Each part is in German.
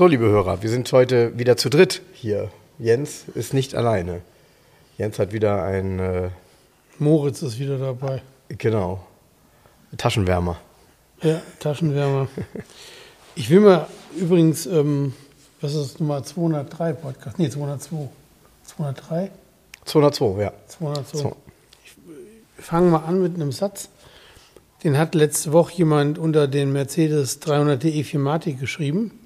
So, liebe Hörer, wir sind heute wieder zu dritt hier. Jens ist nicht alleine. Jens hat wieder ein. Äh, Moritz ist wieder dabei. Genau. Taschenwärmer. Ja, Taschenwärmer. Ich will mal übrigens, ähm, was ist das Nummer 203 Podcast? Nee, 202. 203? 202, ja. 202. So. Ich fange mal an mit einem Satz. Den hat letzte Woche jemand unter den Mercedes 300 DE4 Matic geschrieben.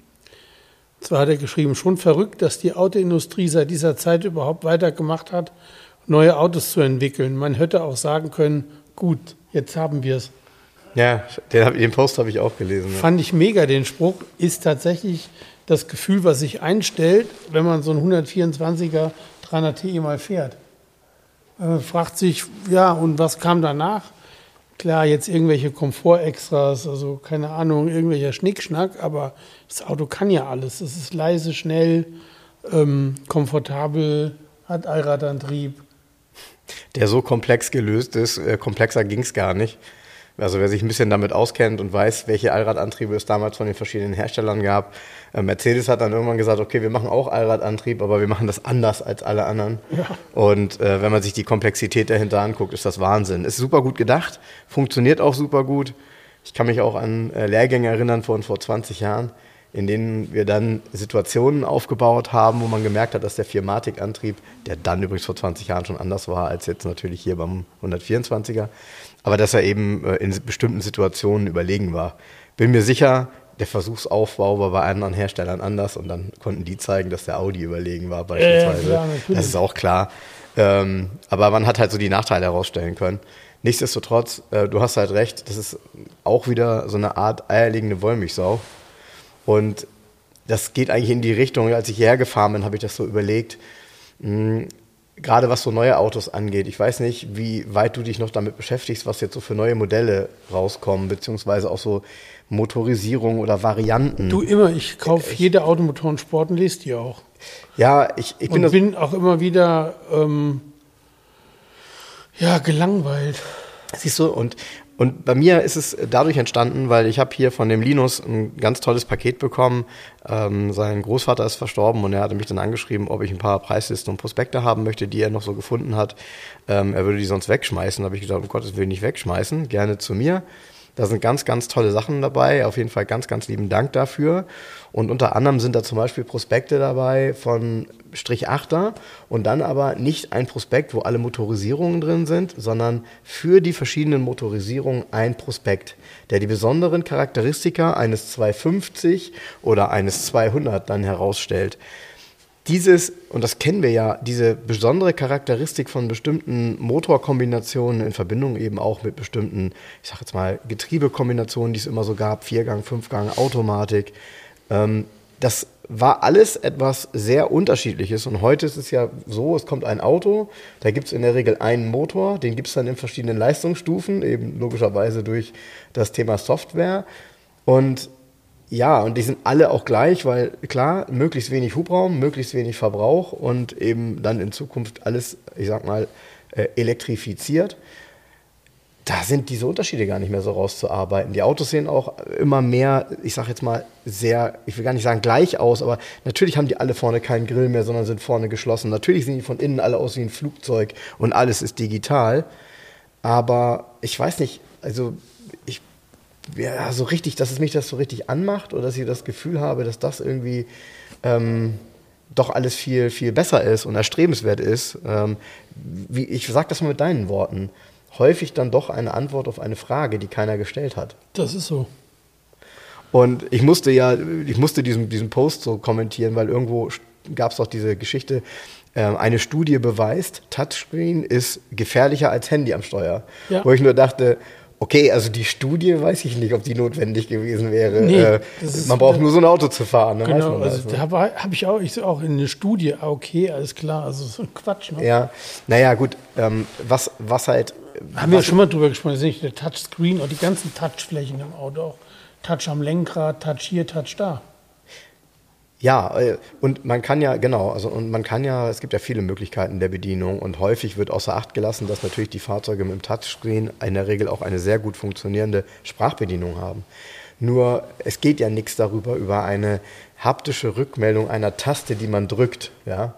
Zwar hat er geschrieben, schon verrückt, dass die Autoindustrie seit dieser Zeit überhaupt weitergemacht hat, neue Autos zu entwickeln. Man hätte auch sagen können, gut, jetzt haben wir es. Ja, den, den Post habe ich auch gelesen. Ja. Fand ich mega, den Spruch. Ist tatsächlich das Gefühl, was sich einstellt, wenn man so einen 124er 300 Ti mal fährt. Man fragt sich, ja, und was kam danach? Klar, jetzt irgendwelche Komfortextras, also keine Ahnung, irgendwelcher Schnickschnack, aber das Auto kann ja alles. Es ist leise, schnell, ähm, komfortabel, hat Allradantrieb. Der so komplex gelöst ist, äh, komplexer ging es gar nicht. Also wer sich ein bisschen damit auskennt und weiß, welche Allradantriebe es damals von den verschiedenen Herstellern gab. Äh, Mercedes hat dann irgendwann gesagt, okay, wir machen auch Allradantrieb, aber wir machen das anders als alle anderen. Ja. Und äh, wenn man sich die Komplexität dahinter anguckt, ist das Wahnsinn. Ist super gut gedacht, funktioniert auch super gut. Ich kann mich auch an äh, Lehrgänge erinnern von vor 20 Jahren, in denen wir dann Situationen aufgebaut haben, wo man gemerkt hat, dass der 4-Matic-Antrieb, der dann übrigens vor 20 Jahren schon anders war als jetzt natürlich hier beim 124er, aber dass er eben äh, in bestimmten Situationen überlegen war. Bin mir sicher, der Versuchsaufbau war bei anderen Herstellern anders und dann konnten die zeigen, dass der Audi überlegen war beispielsweise. Ja, das ist auch klar. Ähm, aber man hat halt so die Nachteile herausstellen können. Nichtsdestotrotz, äh, du hast halt recht, das ist auch wieder so eine Art eierlegende Wollmilchsau. Und das geht eigentlich in die Richtung, als ich hierher gefahren bin, habe ich das so überlegt. Mh, hm, gerade was so neue Autos angeht, ich weiß nicht, wie weit du dich noch damit beschäftigst, was jetzt so für neue Modelle rauskommen, beziehungsweise auch so Motorisierung oder Varianten. Du immer, ich kaufe jede Automotoren-Sport und lese die auch. Ja, ich, ich bin, und bin auch immer wieder ähm, ja, gelangweilt. Siehst du, und und bei mir ist es dadurch entstanden, weil ich habe hier von dem Linus ein ganz tolles Paket bekommen. Ähm, sein Großvater ist verstorben und er hatte mich dann angeschrieben, ob ich ein paar Preislisten und Prospekte haben möchte, die er noch so gefunden hat. Ähm, er würde die sonst wegschmeißen. Da habe ich gesagt, um Gottes Willen nicht wegschmeißen, gerne zu mir. Da sind ganz, ganz tolle Sachen dabei. Auf jeden Fall ganz, ganz lieben Dank dafür. Und unter anderem sind da zum Beispiel Prospekte dabei von Strich 8er und dann aber nicht ein Prospekt, wo alle Motorisierungen drin sind, sondern für die verschiedenen Motorisierungen ein Prospekt, der die besonderen Charakteristika eines 250 oder eines 200 dann herausstellt dieses, und das kennen wir ja, diese besondere Charakteristik von bestimmten Motorkombinationen in Verbindung eben auch mit bestimmten, ich sag jetzt mal, Getriebekombinationen, die es immer so gab, Viergang, Fünfgang, Automatik, ähm, das war alles etwas sehr Unterschiedliches. Und heute ist es ja so, es kommt ein Auto, da gibt es in der Regel einen Motor, den gibt es dann in verschiedenen Leistungsstufen, eben logischerweise durch das Thema Software. Und ja, und die sind alle auch gleich, weil klar, möglichst wenig Hubraum, möglichst wenig Verbrauch und eben dann in Zukunft alles, ich sag mal, äh, elektrifiziert. Da sind diese Unterschiede gar nicht mehr so rauszuarbeiten. Die Autos sehen auch immer mehr, ich sag jetzt mal, sehr, ich will gar nicht sagen gleich aus, aber natürlich haben die alle vorne keinen Grill mehr, sondern sind vorne geschlossen. Natürlich sehen die von innen alle aus wie ein Flugzeug und alles ist digital. Aber ich weiß nicht, also ja, so richtig, dass es mich das so richtig anmacht oder dass ich das Gefühl habe, dass das irgendwie ähm, doch alles viel, viel besser ist und erstrebenswert ist. Ähm, wie, ich sage das mal mit deinen Worten. Häufig dann doch eine Antwort auf eine Frage, die keiner gestellt hat. Das ist so. Und ich musste ja, ich musste diesen, diesen Post so kommentieren, weil irgendwo gab es doch diese Geschichte, ähm, eine Studie beweist, Touchscreen ist gefährlicher als Handy am Steuer. Ja. Wo ich nur dachte, Okay, also die Studie weiß ich nicht, ob die notwendig gewesen wäre. Nee, äh, man braucht nur so ein Auto zu fahren. Genau, also ne? da habe hab ich auch, ich auch in eine Studie, ah, okay, alles klar, also so ein Quatsch. Ne? Ja, naja, gut. Ähm, was, was halt. Haben wir ja was, schon mal drüber gesprochen, das ist nicht der Touchscreen und die ganzen Touchflächen im Auto auch. Touch am Lenkrad, Touch hier, Touch da. Ja, äh, und man kann ja, genau, also und man kann ja, es gibt ja viele Möglichkeiten der Bedienung und häufig wird außer Acht gelassen, dass natürlich die Fahrzeuge mit dem Touchscreen in der Regel auch eine sehr gut funktionierende Sprachbedienung haben. Nur es geht ja nichts darüber, über eine haptische Rückmeldung einer Taste, die man drückt, ja.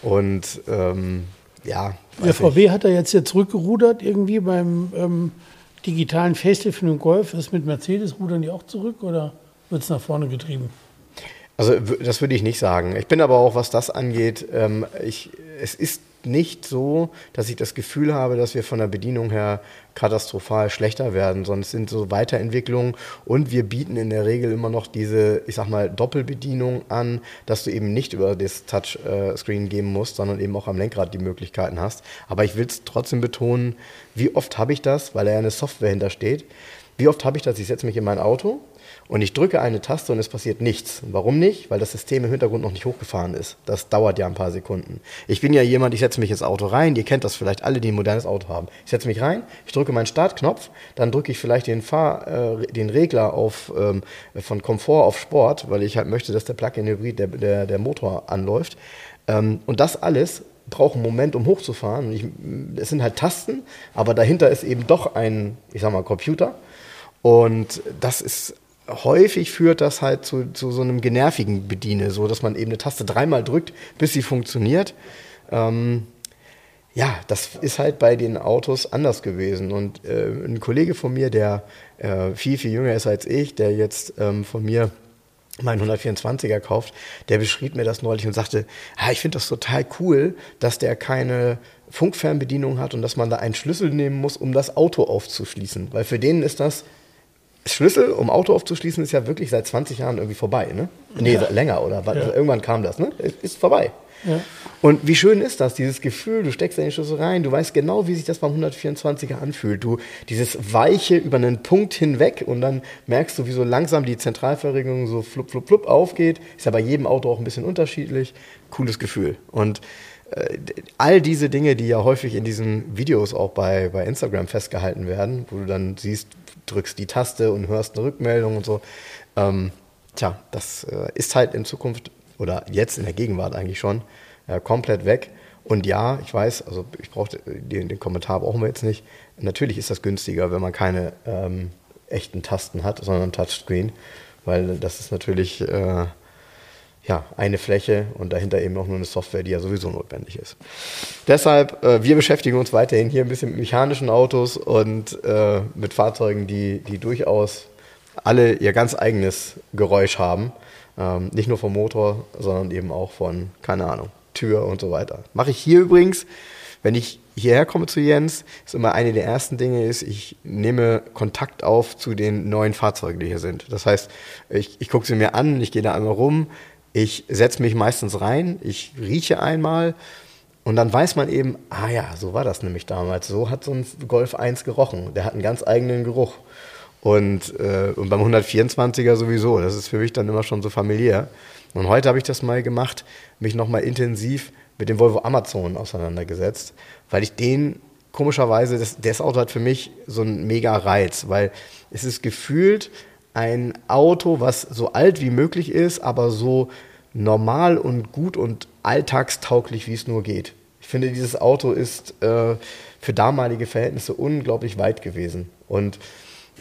Und ähm, ja, Der VW hat er jetzt hier zurückgerudert, irgendwie beim ähm, digitalen Facelift den Golf. Ist mit Mercedes rudern die auch zurück oder wird es nach vorne getrieben? Also das würde ich nicht sagen. Ich bin aber auch, was das angeht, ähm, ich, es ist nicht so, dass ich das Gefühl habe, dass wir von der Bedienung her katastrophal schlechter werden, sondern es sind so Weiterentwicklungen und wir bieten in der Regel immer noch diese, ich sag mal, Doppelbedienung an, dass du eben nicht über das Touchscreen gehen musst, sondern eben auch am Lenkrad die Möglichkeiten hast. Aber ich will es trotzdem betonen, wie oft habe ich das, weil da ja eine Software hintersteht, wie oft habe ich das, ich setze mich in mein Auto und ich drücke eine Taste und es passiert nichts. Warum nicht? Weil das System im Hintergrund noch nicht hochgefahren ist. Das dauert ja ein paar Sekunden. Ich bin ja jemand, ich setze mich ins Auto rein. Ihr kennt das vielleicht alle, die ein modernes Auto haben. Ich setze mich rein, ich drücke meinen Startknopf, dann drücke ich vielleicht den, Fahr, äh, den Regler auf, ähm, von Komfort auf Sport, weil ich halt möchte, dass der Plug-in-Hybrid, der, der, der Motor anläuft. Ähm, und das alles braucht einen Moment, um hochzufahren. Ich, es sind halt Tasten, aber dahinter ist eben doch ein, ich sag mal, Computer. Und das ist häufig führt das halt zu, zu so einem genervigen Bediene, so dass man eben eine Taste dreimal drückt, bis sie funktioniert. Ähm, ja, das ist halt bei den Autos anders gewesen. Und äh, ein Kollege von mir, der äh, viel, viel jünger ist als ich, der jetzt ähm, von mir meinen 124er kauft, der beschrieb mir das neulich und sagte, ah, ich finde das total cool, dass der keine Funkfernbedienung hat und dass man da einen Schlüssel nehmen muss, um das Auto aufzuschließen. Weil für den ist das Schlüssel, um Auto aufzuschließen, ist ja wirklich seit 20 Jahren irgendwie vorbei, ne? Nee, Ja. länger, oder? was? Ja. Also irgendwann kam das, ne? Ist- vorbei. Ja. Und wie schön ist das, dieses Gefühl, du steckst deinen Schlüssel rein, du weißt genau, wie sich das beim 124er anfühlt. Du, dieses Weiche über einen Punkt hinweg und dann merkst du, wie so langsam die Zentralverriegelung so flupp, flupp, flupp aufgeht. Ist ja bei jedem Auto auch ein bisschen unterschiedlich. Cooles Gefühl. Und äh, all diese Dinge, die ja häufig in diesen Videos auch bei, bei Instagram festgehalten werden, wo du dann siehst, drückst die Taste und hörst eine Rückmeldung und so. Ähm, tja, das äh, ist halt in Zukunft oder jetzt in der Gegenwart eigentlich schon äh, komplett weg. Und ja, ich weiß, also ich brauche den, den Kommentar brauchen wir jetzt nicht. Natürlich ist das günstiger, wenn man keine ähm, echten Tasten hat, sondern Touchscreen, weil das ist natürlich äh, ja, eine Fläche und dahinter eben auch nur eine Software, die ja sowieso notwendig ist. Deshalb, äh, wir beschäftigen uns weiterhin hier ein bisschen mit mechanischen Autos und äh, mit Fahrzeugen, die, die durchaus alle ihr ganz eigenes Geräusch haben. Ähm, nicht nur vom Motor, sondern eben auch von, keine Ahnung, Tür und so weiter. Mache ich hier übrigens, wenn ich hierher komme zu Jens, ist immer eine der ersten Dinge ist, ich nehme Kontakt auf zu den neuen Fahrzeugen, die hier sind. Das heißt, ich, ich gucke sie mir an, ich gehe da einmal rum, ich setze mich meistens rein, ich rieche einmal und dann weiß man eben, ah ja, so war das nämlich damals. So hat so ein Golf 1 gerochen. Der hat einen ganz eigenen Geruch. Und, äh, und beim 124er sowieso. Das ist für mich dann immer schon so familiär. Und heute habe ich das mal gemacht, mich nochmal intensiv mit dem Volvo Amazon auseinandergesetzt, weil ich den komischerweise, das, das Auto hat für mich so einen mega Reiz, weil es ist gefühlt ein Auto, was so alt wie möglich ist, aber so normal und gut und alltagstauglich, wie es nur geht. Ich finde, dieses Auto ist äh, für damalige Verhältnisse unglaublich weit gewesen. Und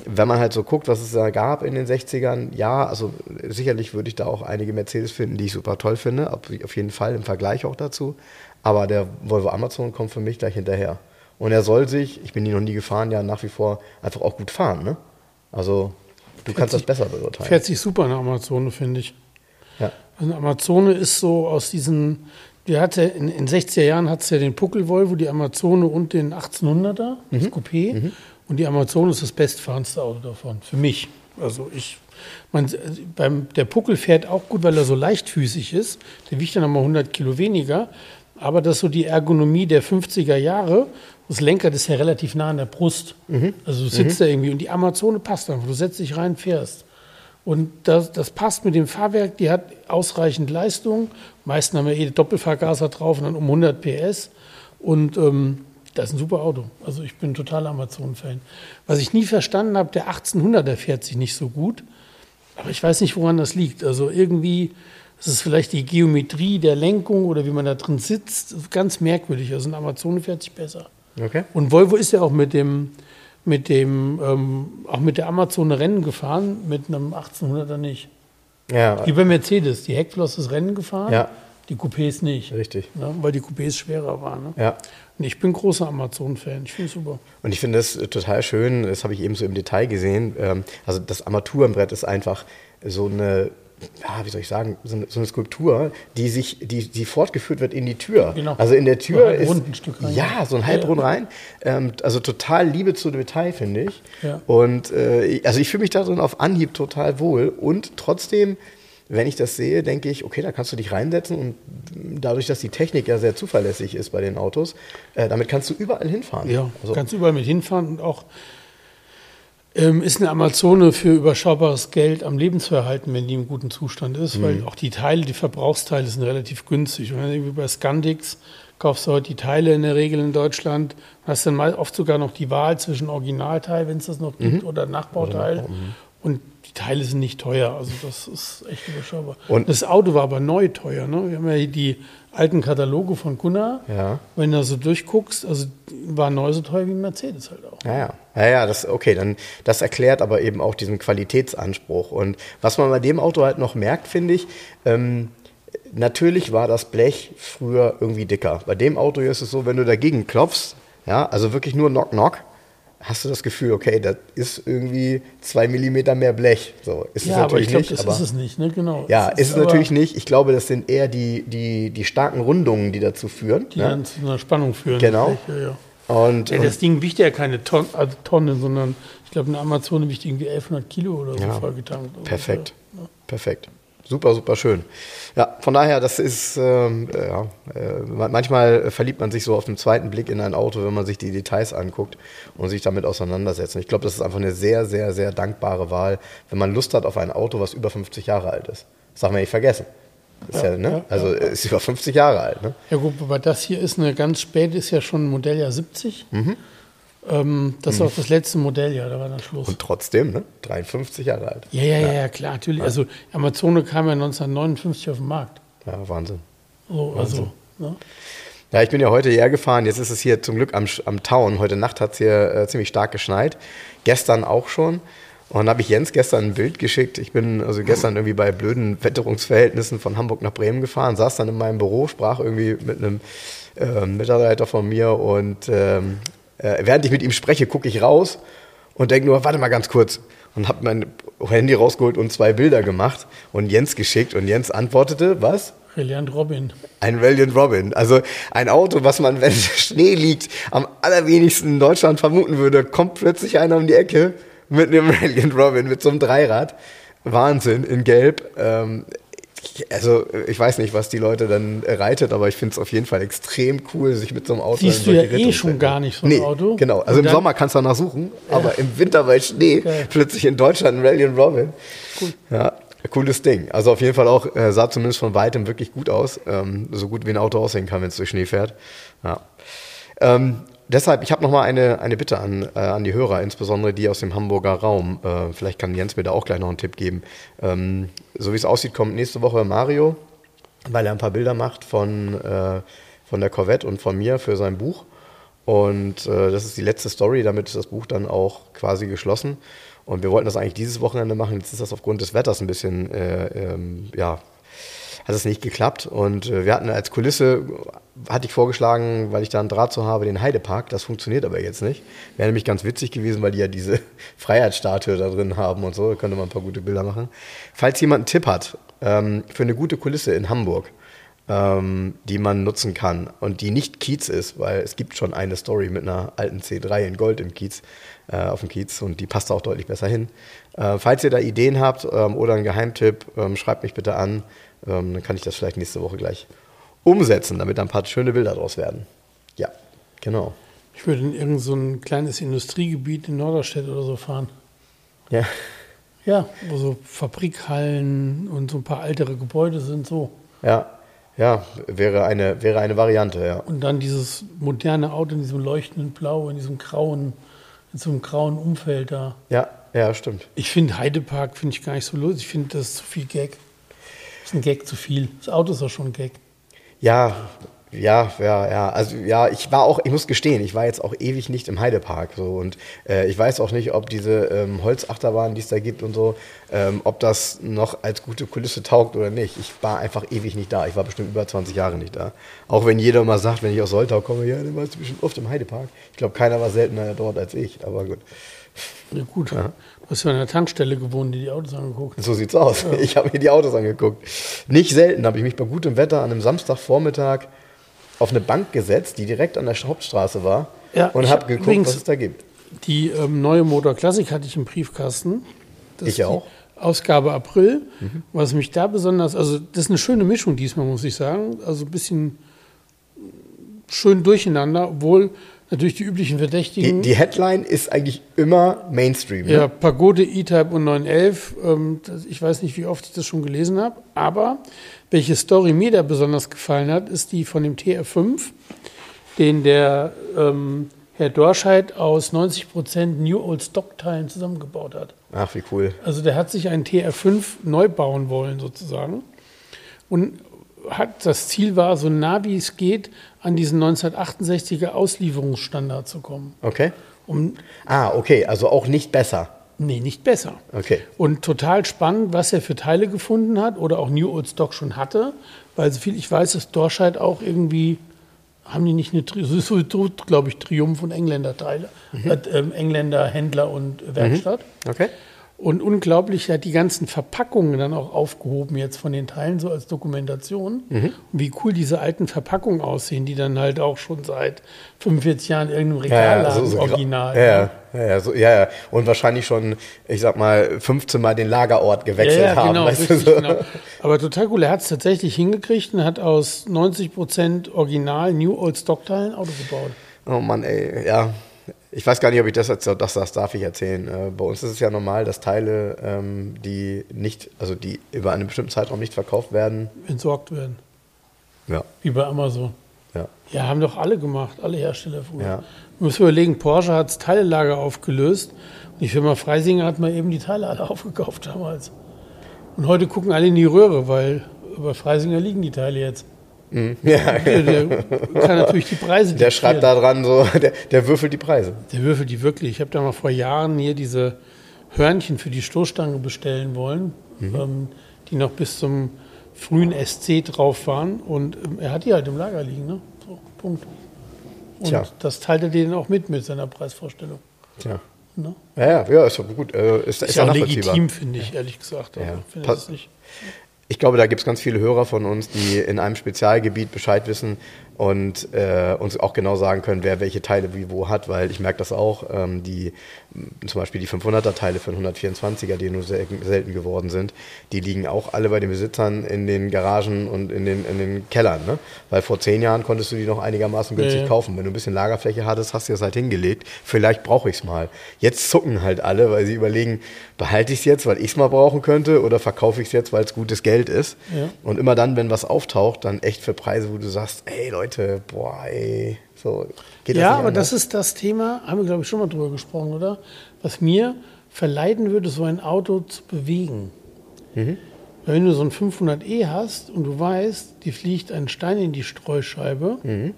wenn man halt so guckt, was es da gab in den 60ern, ja, also sicherlich würde ich da auch einige Mercedes finden, die ich super toll finde, auf jeden Fall im Vergleich auch dazu. Aber der Volvo Amazon kommt für mich gleich hinterher. Und er soll sich, ich bin ihn noch nie gefahren, ja nach wie vor einfach auch gut fahren. Ne? Also du kannst das sich- besser beurteilen. Fährt sich super eine Amazone, finde ich. Also Amazone ist so aus diesen, die hatte in den 60er Jahren hat es ja den Puckel Volvo, die Amazone und den 1800er, Mhm. das Coupé. Und die Amazone ist das bestfahrenste Auto davon, für mich. Also ich, man, beim, der Puckel fährt auch gut, weil er so leichtfüßig ist. Der wiegt dann nochmal 100 Kilo weniger. aber das ist so die Ergonomie der 50er Jahre. Das Lenkrad ist ja relativ nah an der Brust. Mhm. Also du sitzt da irgendwie und die Amazone passt einfach. Du setzt dich rein, fährst. Und das, das passt mit dem Fahrwerk, die hat ausreichend Leistung. Meisten haben ja eh Doppelvergaser drauf und dann um 100 PS. Und ähm, das ist ein super Auto. Also ich bin total Amazon-Fan. Was ich nie verstanden habe, der 1800er fährt sich nicht so gut. Aber ich weiß nicht, woran das liegt. Also irgendwie ist es vielleicht die Geometrie der Lenkung oder wie man da drin sitzt. Ganz merkwürdig. Also ein Amazon fährt sich besser. Okay. Und Volvo ist ja auch mit dem, mit dem, ähm, auch mit der Amazon Rennen gefahren, mit einem 1800er nicht. Ja, Wie bei Mercedes. Die Heckflosse ist Rennen gefahren, Ja. die Coupés nicht. richtig. Ne? Weil die Coupés schwerer waren. Ne? Ja. Und ich bin großer Amazon-Fan. Ich finde es super. Und ich finde das äh, total schön, das habe ich eben so im Detail gesehen. Ähm, Also das Armaturenbrett ist einfach so eine, ja, wie soll ich sagen, so eine, so eine Skulptur, die sich, die, die fortgeführt wird in die Tür. Genau. Also in der So Tür halbrund ist ein Stück rein. ja so ein halbrund rein. Ähm, Also total Liebe zu Detail finde ich. Ja. Und äh, also ich fühle mich da drin auf Anhieb total wohl und trotzdem. Wenn ich das sehe, denke ich, okay, da kannst du dich reinsetzen und dadurch, dass die Technik ja sehr zuverlässig ist bei den Autos, äh, damit kannst du überall hinfahren. Ja, also, kannst überall mit hinfahren und auch ähm, ist eine Amazone für überschaubares Geld am Leben zu erhalten, wenn die im guten Zustand ist, weil Mhm. auch die Teile, die Verbrauchsteile sind relativ günstig. Und wenn du bei Scandix kaufst du heute die Teile in der Regel in Deutschland, hast dann mal oft sogar noch die Wahl zwischen Originalteil, wenn es das noch gibt, oder Nachbauteil. Und die Teile sind nicht teuer, also das ist echt überschaubar. Und- das Auto war aber neu teuer. Ne? Wir haben ja hier die alten Kataloge von Gunnar. Ja. Wenn du so durchguckst, also war neu so teuer wie ein Mercedes halt auch. Ja, ja, ja, ja, das okay, dann das erklärt aber eben auch diesen Qualitätsanspruch. Und was man bei dem Auto halt noch merkt, finde ich, ähm, natürlich war das Blech früher irgendwie dicker. Bei dem Auto hier ist es so, wenn du dagegen klopfst, ja, also wirklich nur Knock Knock, hast du das Gefühl, okay, das ist irgendwie zwei Millimeter mehr Blech. So ist es Ja, aber ich natürlich glaube, nicht. das aber ist es nicht, ne? Genau. ja, ist es aber natürlich nicht. Ich glaube, das sind eher die, die, die starken Rundungen, die dazu führen. Die ne? dann zu einer Spannung führen. Genau. Ja, ja. Und, Ja, das Ding wiegt ja keine Ton, also Tonne, sondern ich glaube, eine Amazone wiegt irgendwie 1100 Kilo oder so Ja. vollgetankt. Perfekt. Perfekt. Super, super schön. Ja, von daher, das ist, ähm, äh, ja, äh, ma- manchmal verliebt man sich so auf den zweiten Blick in ein Auto, wenn man sich die Details anguckt und sich damit auseinandersetzt. Und ich glaube, das ist einfach eine sehr, sehr, sehr dankbare Wahl, wenn man Lust hat auf ein Auto, was über 50 Jahre alt ist. Das darf man nicht vergessen. Ja, Ja, ne? ja, also es ist über 50 Jahre alt. Ne? Ja gut, aber das hier ist eine ganz spät, ist ja schon Modelljahr 70. Mhm. Ähm, das ist auch das letzte Modelljahr, da war dann Schluss. Und trotzdem, ne? 53 Jahre alt. ja, ja, ja, ja, klar, natürlich. Also Amazone kam ja 1959 auf den Markt. Ja, Wahnsinn. So, also, ne? Ja, ich bin ja heute hierher gefahren. Jetzt ist es hier zum Glück am, am Town. Heute Nacht hat es hier äh, ziemlich stark geschneit. Gestern auch schon. Und dann habe ich Jens gestern ein Bild geschickt. Ich bin also gestern irgendwie bei blöden Wetterungsverhältnissen von Hamburg nach Bremen gefahren, saß dann in meinem Büro, sprach irgendwie mit einem äh, Mitarbeiter von mir und ähm, äh, während ich mit ihm spreche, gucke ich raus und denke nur, warte mal ganz kurz. Und habe mein Handy rausgeholt und zwei Bilder gemacht und Jens geschickt. Und Jens antwortete, was? Reliant Robin. Ein Valiant Robin. Also ein Auto, was man, wenn Schnee liegt, am allerwenigsten in Deutschland vermuten würde, kommt plötzlich einer um die Ecke mit einem Valiant Robin, mit so einem Dreirad. Wahnsinn, in Gelb. Ähm, also ich weiß nicht, was die Leute dann reitet, aber ich finde es auf jeden Fall extrem cool, sich mit so einem Auto Siehst in du solche ja eh Rittungen schon zu gar nicht so ein nee, Auto. Genau, also im Sommer kannst du danach suchen, aber im Winter bei Schnee Geil. plötzlich in Deutschland ein Valiant Robin. Ja, cooles Ding. Also auf jeden Fall auch, äh, sah zumindest von weitem wirklich gut aus. Ähm, so gut wie ein Auto aussehen kann, wenn es durch Schnee fährt. Ja. Ähm, deshalb, ich habe noch mal eine, eine Bitte an, äh, an die Hörer, insbesondere die aus dem Hamburger Raum. Äh, vielleicht kann Jens mir da auch gleich noch einen Tipp geben. Ähm, so wie es aussieht, kommt nächste Woche Mario, weil er ein paar Bilder macht von, äh, von der Corvette und von mir für sein Buch. Und äh, das ist die letzte Story, damit ist das Buch dann auch quasi geschlossen. Und wir wollten das eigentlich dieses Wochenende machen, jetzt ist das aufgrund des Wetters ein bisschen, äh, ähm, ja, hat es nicht geklappt. Und äh, wir hatten als Kulisse, hatte ich vorgeschlagen, weil ich da einen Draht zu habe, den Heidepark. Das funktioniert aber jetzt nicht. Wäre nämlich ganz witzig gewesen, weil die ja diese Freiheitsstatue da drin haben und so. Da könnte man ein paar gute Bilder machen. Falls jemand einen Tipp hat ähm, für eine gute Kulisse in Hamburg, ähm, die man nutzen kann und die nicht Kiez ist, weil es gibt schon eine Story mit einer alten C3 in Gold im Kiez, äh, auf dem Kiez und die passt auch deutlich besser hin. Äh, falls ihr da Ideen habt ähm, oder einen Geheimtipp, ähm, schreibt mich bitte an, ähm, dann kann ich das vielleicht nächste Woche gleich umsetzen, damit da ein paar schöne Bilder draus werden. Ja, genau. Ich würde in irgendein so ein kleines Industriegebiet in Norderstedt oder so fahren. Ja. Ja, wo so Fabrikhallen und so ein paar ältere Gebäude sind so. Ja, ja, wäre eine, wäre eine Variante, ja. Und dann dieses moderne Auto in diesem leuchtenden Blau, in diesem grauen, in so einem grauen Umfeld da. Ja, ja, stimmt. Ich finde Heidepark finde ich gar nicht so los. Ich finde das ist zu viel Gag. Ist ein Gag zu viel. Das Auto ist auch schon ein Gag. Ja, ja, ja, ja. Also ja, ich war auch, ich muss gestehen, ich war jetzt auch ewig nicht im Heidepark so und äh, ich weiß auch nicht, ob diese ähm, Holzachterbahn, die es da gibt und so, ähm, ob das noch als gute Kulisse taugt oder nicht. Ich war einfach ewig nicht da. Ich war bestimmt über 20 Jahre nicht da. Auch wenn jeder mal sagt, wenn ich aus Soltau komme, ja, dann warst du bestimmt oft im Heidepark. Ich glaube, keiner war seltener dort als ich, aber gut. Ja, gut. Du hast ja an der Tankstelle gewohnt, die die Autos angeguckt. So sieht's aus. Ich habe mir die Autos angeguckt. Nicht selten habe ich mich bei gutem Wetter an einem Samstagvormittag auf eine Bank gesetzt, die direkt an der Hauptstraße war Ja, und habe hab geguckt, übrigens- was es da gibt. Die ähm, neue Motor Classic hatte ich im Briefkasten. Das Ich auch. Ausgabe April. Was mich da besonders, also das ist eine schöne Mischung diesmal, muss ich sagen. Also ein bisschen schön durcheinander, obwohl natürlich die üblichen Die, Verdächtigen. die Headline ist eigentlich immer Mainstream. Ne? Ja, Pagode, E-Type und 911. Ähm, ich weiß nicht, wie oft ich das schon gelesen habe. Aber welche Story mir da besonders gefallen hat, ist die von dem TR5, den der ähm, Herr Dorscheid aus 90% New Old Stock-Teilen zusammengebaut hat. Ach, wie cool. Also der hat sich einen TR5 neu bauen wollen sozusagen und hat das Ziel war, so nah wie es geht, an diesen 1968er Auslieferungsstandard zu kommen. Okay. Um, Ah, okay, also auch nicht besser. nee, nicht besser. Okay. Und total spannend, was er für Teile gefunden hat oder auch New Old Stock schon hatte, weil so viel ich weiß, ist Dorscheid auch irgendwie, haben die nicht eine, so ist so, glaube ich, Triumph und Engländer-Teile, hat, ähm, Engländer, Händler und Werkstatt. Okay. Und unglaublich, er hat die ganzen Verpackungen dann auch aufgehoben jetzt von den Teilen, so als Dokumentation. Mhm. Und wie cool diese alten Verpackungen aussehen, die dann halt auch schon seit 45 Jahren in irgendeinem Ja, Regal ja, lagen, so, so original. Ja, ja, ja, ja, so, ja, ja. Und wahrscheinlich schon, ich sag mal, 15 Mal den Lagerort gewechselt ja, ja, haben. genau, weißt richtig, du, so. genau. Aber total cool. Er hat es tatsächlich hingekriegt und hat aus 90 Prozent Original New Old Stock Teilen Auto gebaut. Oh Mann, ey, ja. Ich weiß gar nicht, ob ich das jetzt, das, das darf ich erzählen. Äh, bei uns ist es ja normal, dass Teile, ähm, die nicht, also die über einen bestimmten Zeitraum nicht verkauft werden, Entsorgt werden. ja, Wie bei Amazon. ja. Ja, haben doch alle gemacht, alle Hersteller früher. Ja. Man muss überlegen, Porsche hat das Teilelager aufgelöst und die Firma Freisinger hat mal eben die Teile alle aufgekauft damals. Und heute gucken alle in die Röhre, weil bei Freisinger liegen die Teile jetzt. Ja. Der, der kann natürlich die Preise Der schreibt da dran so, der, der würfelt die Preise. Der würfelt die wirklich. Ich habe da mal vor Jahren hier diese Hörnchen für die Stoßstange bestellen wollen, Mhm. ähm, die noch bis zum frühen SC drauf waren. Und ähm, er hat die halt im Lager liegen. Ne? So, Punkt. Und Tja. das teilt er denen auch mit mit seiner Preisvorstellung. Tja. Ne? Ja, ja, ja, ist doch gut. Äh, ist, Ist, ist ja ja legitim, finde ich, ehrlich gesagt. Also, Ja. ich finde das nicht. Ich glaube, da gibt es ganz viele Hörer von uns, die in einem Spezialgebiet Bescheid wissen und äh, uns auch genau sagen können, wer welche Teile wie wo hat, weil ich merke das auch, ähm, die zum Beispiel die 500er Teile für einen 124er, die nur selten, selten geworden sind, die liegen auch alle bei den Besitzern in den Garagen und in den, in den Kellern, ne? weil vor zehn Jahren konntest du die noch einigermaßen günstig Ja, kaufen. Wenn du ein bisschen Lagerfläche hattest, hast du das halt hingelegt. Vielleicht brauche ich es mal. Jetzt zucken halt alle, weil sie überlegen, behalte ich es jetzt, weil ich es mal brauchen könnte oder verkaufe ich es jetzt, weil es gutes Geld ist. Ja. Und immer dann, wenn was auftaucht, dann echt für Preise, wo du sagst, ey Leute, boah, ey, so geht das Ja, aber anders? das ist das Thema, haben wir, glaube ich, schon mal drüber gesprochen, oder? Was mir verleiten würde, so ein Auto zu bewegen. Mhm. Weil wenn du so ein 500e hast und du weißt, die fliegt ein Stein in die Streuscheibe Mhm.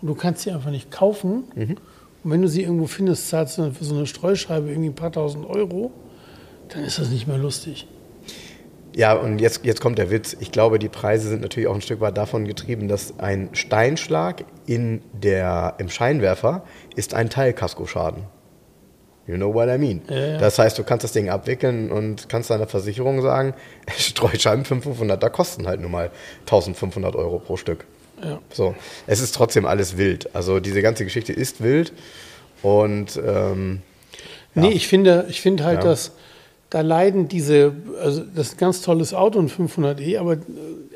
und du kannst sie einfach nicht kaufen. Und wenn du sie irgendwo findest, zahlst du dann für so eine Streuscheibe irgendwie ein paar tausend Euro, dann ist das nicht mehr lustig. Ja, und jetzt, jetzt kommt der Witz. Ich glaube, die Preise sind natürlich auch ein Stück weit davon getrieben, dass ein Steinschlag in der, im Scheinwerfer ist ein Teilkaskoschaden. You know what I mean. Ja, ja. Das heißt, du kannst das Ding abwickeln und kannst deiner Versicherung sagen, Streuscheiben 500er kosten halt nur mal 1500 Euro pro Stück. Ja. So, es ist trotzdem alles wild. Also diese ganze Geschichte ist wild und ähm, Nee, ich finde, ich finde halt, dass da leiden diese, also das ist ein ganz tolles Auto, ein 500e, aber äh,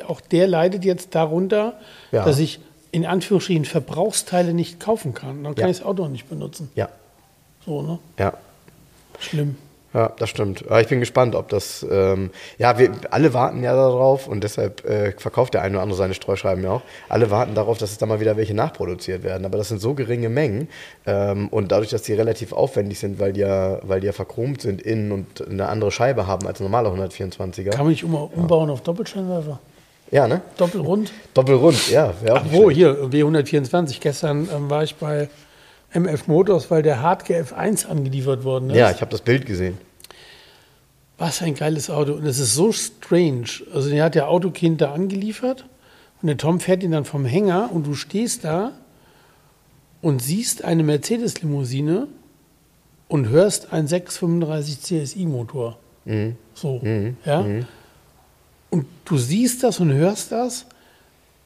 auch der leidet jetzt darunter, Ja. dass ich in Anführungsstrichen Verbrauchsteile nicht kaufen kann. Dann kann Ja. ich das Auto auch nicht benutzen. Ja, So, ne? ja. Schlimm. Ja, das stimmt. Aber ich bin gespannt, ob das. Ähm, ja, wir alle warten ja darauf und deshalb äh, verkauft der eine oder andere seine Streuscheiben ja auch. Alle warten darauf, dass es da mal wieder welche nachproduziert werden. Aber das sind so geringe Mengen ähm, und dadurch, dass die relativ aufwendig sind, weil die ja, weil die ja verchromt sind innen und eine andere Scheibe haben als normale 124er. Kann man nicht um, umbauen auf Doppelscheinwerfer? ja, ne? Doppelrund? Doppelrund, ja. Ach wo, schlecht. hier, W124. Gestern ähm, war ich bei MF Motors, weil der Hardcore F1 angeliefert worden ist. Ja, ich habe das Bild gesehen. Was ein geiles Auto. Und es ist so strange. Also, der hat der Autokind da angeliefert und der Tom fährt ihn dann vom Hänger und du stehst da und siehst eine Mercedes-Limousine und hörst einen 635 CSI-Motor. Mhm. So, ja. Und du siehst das und hörst das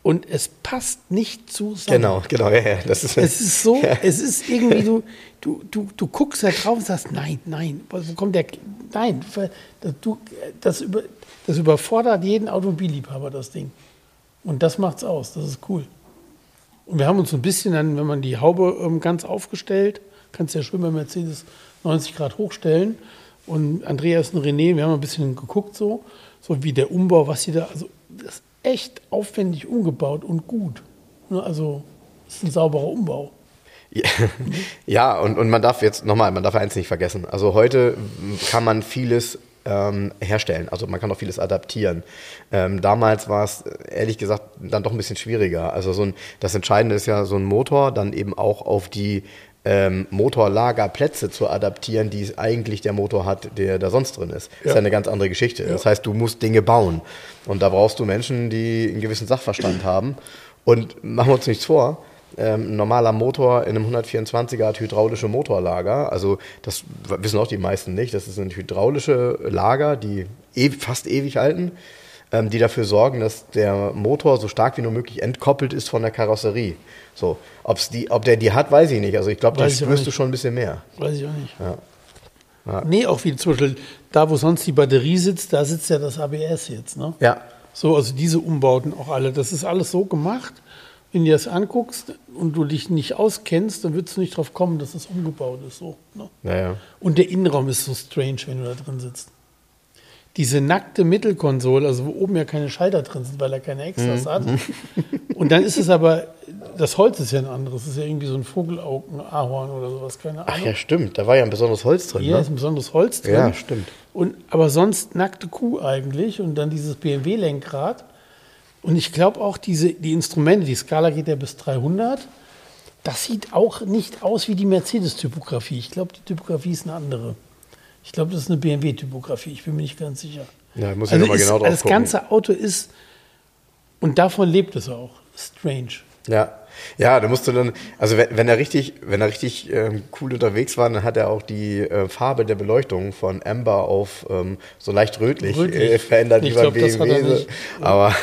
und es passt nicht zusammen. Genau, genau, ja, ja. Das ist, Es ist so, es ist irgendwie, du, du, du, du guckst da drauf und sagst, nein, nein, wo kommt der, nein, das, du, das, über, das überfordert jeden Automobilliebhaber, das Ding. Und das macht's aus, das ist cool. Und wir haben uns so ein bisschen dann, wenn man die Haube ähm, ganz aufgestellt, kannst ja schön bei Mercedes 90 Grad hochstellen. Und Andreas und René, wir haben ein bisschen geguckt so, so wie der Umbau, was sie da, also das echt aufwendig umgebaut und gut. Ne, Also, das ist ein sauberer Umbau. Ja, Ja, und, und man darf jetzt nochmal, man darf eins nicht vergessen. Also heute kann man vieles ähm, herstellen, also man kann auch vieles adaptieren. Ähm, damals war es ehrlich gesagt dann doch ein bisschen schwieriger. Also so ein, das Entscheidende ist ja so ein Motor dann eben auch auf die ähm, Motorlagerplätze zu adaptieren, die eigentlich der Motor hat, der da sonst drin ist. Das ist ja eine ganz andere Geschichte. Das heißt, du musst Dinge bauen. Und da brauchst du Menschen, die einen gewissen Sachverstand haben. Und machen wir uns nichts vor, ähm, ein normaler Motor in einem 124er hat hydraulische Motorlager. Also das wissen auch die meisten nicht. Das sind hydraulische Lager, die e fast ewig halten, ähm, die dafür sorgen, dass der Motor so stark wie nur möglich entkoppelt ist von der Karosserie. So, ob's die, ob der die hat, weiß ich nicht. Also ich glaube, auch wirst du schon ein bisschen mehr. Weiß ich auch nicht. Ja. Ja. Nee, auch wie zum Beispiel da, wo sonst die Batterie sitzt, da sitzt ja das ABS jetzt. Ne? Ja, So, also diese Umbauten auch alle. Das ist alles so gemacht. Wenn du dir das anguckst und du dich nicht auskennst, dann würdest du nicht drauf kommen, dass das umgebaut ist. So, ne? naja. Und der Innenraum ist so strange, wenn du da drin sitzt. Diese nackte Mittelkonsole, also wo oben ja keine Schalter drin sind, weil er keine Extras hat. Und dann ist es aber, das Holz ist ja ein anderes. Das ist ja irgendwie so ein Vogelaugen, Ahorn oder sowas, keine Ach Ahnung. ja, stimmt. Da war ja ein besonderes Holz drin. Ist Ne? ein besonderes Holz drin. Ja, stimmt. Und, aber sonst nackte Kuh eigentlich und dann dieses BMW-Lenkrad. Und ich glaube auch, diese, die Instrumente, die Skala geht ja bis 300. Das sieht auch nicht aus wie die Mercedes-Typografie. Ich glaube, die Typografie ist eine andere. Ich glaube, das ist eine BMW-Typografie. Ich bin mir nicht ganz sicher. Ja, ich muss also ich nochmal ist, genau drauf Das gucken. ganze Auto ist, und davon lebt es auch. Strange. Ja. Ja, da musst du dann, also wenn, wenn er richtig, wenn er richtig ähm, cool unterwegs war, dann hat er auch die äh, Farbe der Beleuchtung von Amber auf ähm, so leicht rötlich, Rötlich. Äh, verändert Ich wie beim glaub, BMW. Aber,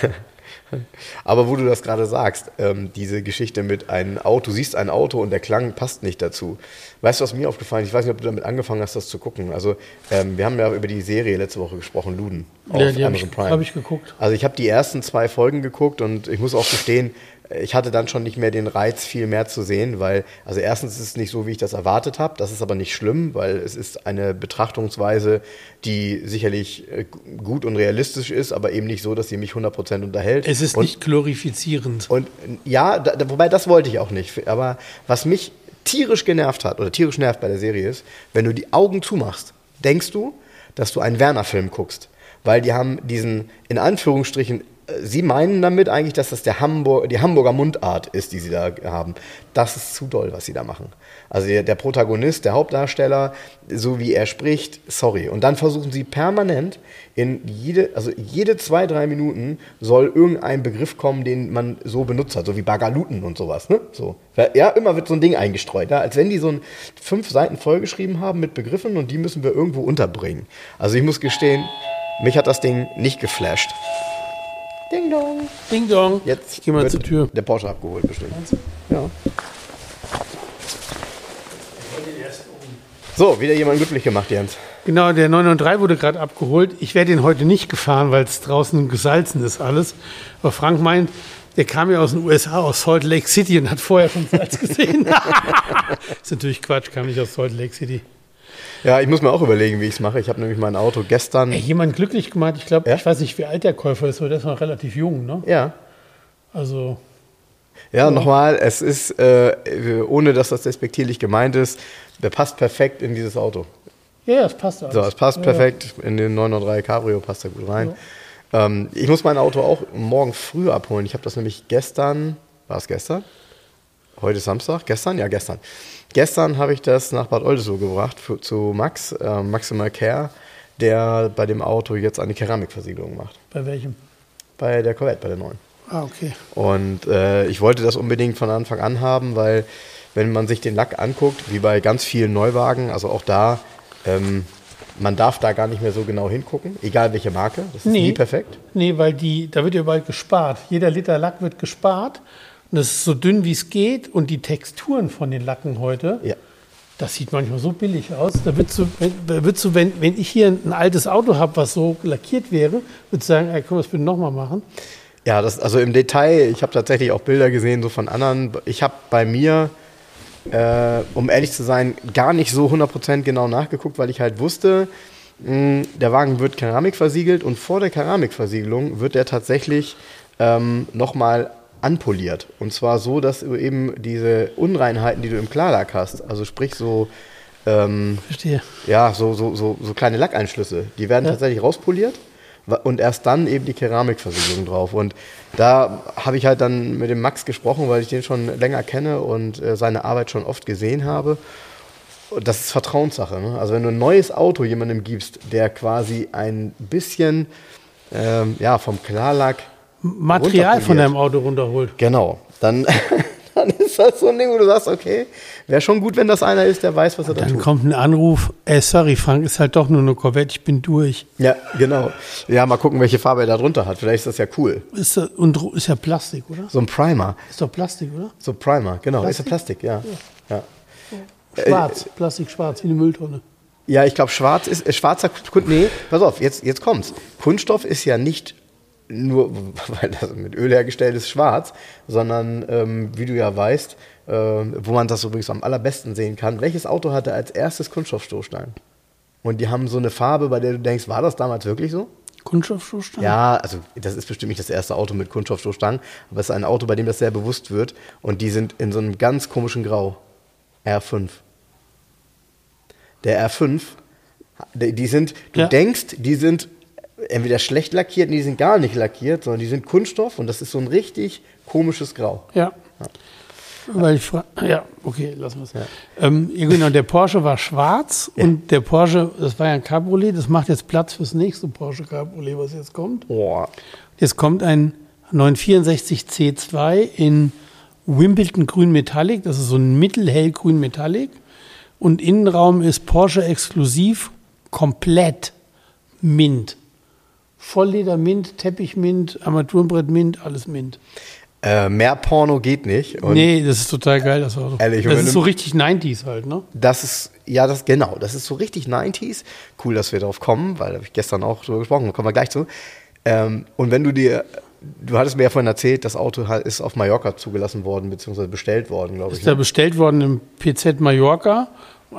aber wo du das gerade sagst, ähm, diese Geschichte mit einem Auto, du siehst ein Auto und der Klang passt nicht dazu. Weißt du, was mir aufgefallen ist? Ich weiß nicht, ob du damit angefangen hast, das zu gucken. Also ähm, wir haben ja über die Serie letzte Woche gesprochen, Luden, auf Ja, die hab ich- Amazon Prime. hab ich geguckt. Also ich habe die ersten zwei Folgen geguckt und ich muss auch gestehen, ich hatte dann schon nicht mehr den Reiz, viel mehr zu sehen, weil, also erstens ist es nicht so, wie ich das erwartet habe. Das ist aber nicht schlimm, weil es ist eine Betrachtungsweise, die sicherlich äh, gut und realistisch ist, aber eben nicht so, dass sie mich 100% unterhält. Es ist und, nicht glorifizierend. Und ja, da, wobei das wollte ich auch nicht. Aber was mich tierisch genervt hat oder tierisch nervt bei der Serie ist, wenn du die Augen zumachst, denkst du, dass du einen Werner-Film guckst. Weil die haben diesen, in Anführungsstrichen, sie meinen damit eigentlich, dass das der Hamburg, die Hamburger Mundart ist, die sie da haben. Das ist zu doll, was sie da machen. Also der, Protagonist, der Hauptdarsteller, so wie er spricht, sorry. Und dann versuchen sie permanent in jede, also jede zwei, drei Minuten soll irgendein Begriff kommen, den man so benutzt hat, so wie Bagaluten und sowas, ne? So. Ja, immer wird so ein Ding eingestreut, ja? als wenn die so ein fünf Seiten vollgeschrieben haben mit Begriffen und die müssen wir irgendwo unterbringen. Also ich muss gestehen, mich hat das Ding nicht geflasht. Ding dong. Ding dong. Jetzt ich geh mal wird zur Tür. Der Porsche abgeholt bestimmt. Ja. So, wieder jemand glücklich gemacht, Jens. Genau, der 993 wurde gerade abgeholt. Ich werde ihn heute nicht gefahren, weil es draußen gesalzen ist alles. Aber Frank meint, der kam ja aus den USA, aus Salt Lake City und hat vorher schon Salz gesehen. ist natürlich Quatsch, kam nicht aus Salt Lake City. Ja, ich muss mir auch überlegen, wie ich es mache. Ich habe nämlich mein Auto gestern. Ey, jemand glücklich gemacht. Ich glaube, Ja? ich weiß nicht, wie alt der Käufer ist, aber der ist noch relativ jung, ne? Ja. Also, Ja, nochmal, es ist, äh, ohne dass das despektierlich gemeint ist, der passt perfekt in dieses Auto. ja, ja, es passt alles. So, es passt Ja, perfekt in den 903 Cabrio, passt da gut rein. Ähm, ich muss mein Auto auch morgen früh abholen. Ich habe das nämlich gestern, war es gestern? Heute Samstag? Gestern? Ja, gestern. Gestern habe ich das nach Bad Oldesloe gebracht für, zu Max, äh, Maximal Care, der bei dem Auto jetzt eine Keramikversiegelung macht. Bei welchem? Bei der Corvette, bei der neuen. Ah, okay. Und äh, ich wollte das unbedingt von Anfang an haben, weil wenn man sich den Lack anguckt, wie bei ganz vielen Neuwagen, also auch da, ähm, man darf da gar nicht mehr so genau hingucken, egal welche Marke, das ist Nee. nie perfekt. Nee, weil die, da wird ja bald gespart. Jeder Liter Lack wird gespart. Und das ist so dünn, wie es geht. Und die Texturen von den Lacken heute, Ja. das sieht manchmal so billig aus. Da würdest du, wenn, da würdest du wenn, wenn ich hier ein altes Auto habe, was so lackiert wäre, würdest du sagen, ey, wir das bitte nochmal machen? Ja, das, also im Detail, ich habe tatsächlich auch Bilder gesehen, so von anderen. Ich habe bei mir, äh, um ehrlich zu sein, gar nicht so 100% genau nachgeguckt, weil ich halt wusste, mh, der Wagen wird Keramik versiegelt und vor der Keramikversiegelung wird er tatsächlich ähm, nochmal anpoliert. Und zwar so, dass du eben diese Unreinheiten, die du im Klarlack hast, also sprich so, ähm, Verstehe. ja, so, so, so, so kleine Lackeinschlüsse, die werden Ja. tatsächlich rauspoliert und erst dann eben die Keramikversiegelung drauf. Und da habe ich halt dann mit dem Max gesprochen, weil ich den schon länger kenne und äh, seine Arbeit schon oft gesehen habe. Und das ist Vertrauenssache. Ne? Also wenn du ein neues Auto jemandem gibst, der quasi ein bisschen ähm, ja, vom Klarlack Material von deinem Auto runterholt. Genau, dann, dann ist das so ein Ding, wo du sagst, okay, wäre schon gut, wenn das einer ist, der weiß, was er da Dann tut. kommt ein Anruf, ey, sorry, Frank, ist halt doch nur eine Corvette, ich bin durch. Ja, genau. Ja, mal gucken, welche Farbe er da drunter hat. Vielleicht ist das ja cool. Ist, und ist ja Plastik, oder? So ein Primer. Ist doch Plastik, oder? So Primer, genau. Ist ja Plastik? Plastik, ja. Ja, Schwarz, Plastik schwarz, wie eine Mülltonne. ja ich glaube, schwarz ist, äh, schwarzer Nee, pass auf, jetzt, jetzt kommt's. Kunststoff ist ja nicht nur, weil das mit Öl hergestellt ist, schwarz, sondern, ähm, wie du ja weißt, äh, wo man das übrigens am allerbesten sehen kann, welches Auto hatte als erstes Kunststoffstoßstangen? Und die haben so eine Farbe, bei der du denkst, war das damals wirklich so? Kunststoffstoßstange? Ja, also das ist bestimmt nicht das erste Auto mit Kunststoffstoßstangen, aber es ist ein Auto, bei dem das sehr bewusst wird und die sind in so einem ganz komischen Grau. R5. Der R5, die die sind, du Ja. denkst, die sind entweder schlecht lackiert, nee, die sind gar nicht lackiert, sondern die sind Kunststoff und das ist so ein richtig komisches Grau. Ja. Weil ich ja, okay, lassen wir es. Ähm, ja, genau, der Porsche war schwarz und der Porsche, das war ja ein Cabriolet, das macht jetzt Platz fürs nächste Porsche Cabriolet, was jetzt kommt. Boah. Jetzt kommt ein 964 C2 in Wimbledon Grün Metallic, das ist so ein mittelhellgrün Metallic. Und Innenraum ist Porsche exklusiv komplett Mint. Vollleder Mint, Teppich Mint, Armaturenbrett Mint, alles Mint. Äh, mehr Porno geht nicht. Und nee, das ist total geil, das Auto. Ehrlich, das ist so richtig 90s halt, ne? Das ist, ja, das, genau, das ist so richtig 90s. Cool, dass wir darauf kommen, weil da habe ich gestern auch drüber gesprochen, da kommen wir gleich zu. Ähm, und wenn du dir, du hattest mir ja vorhin erzählt, das Auto ist auf Mallorca zugelassen worden, beziehungsweise bestellt worden, glaube ich. Ist da Ne? bestellt worden im PZ Mallorca.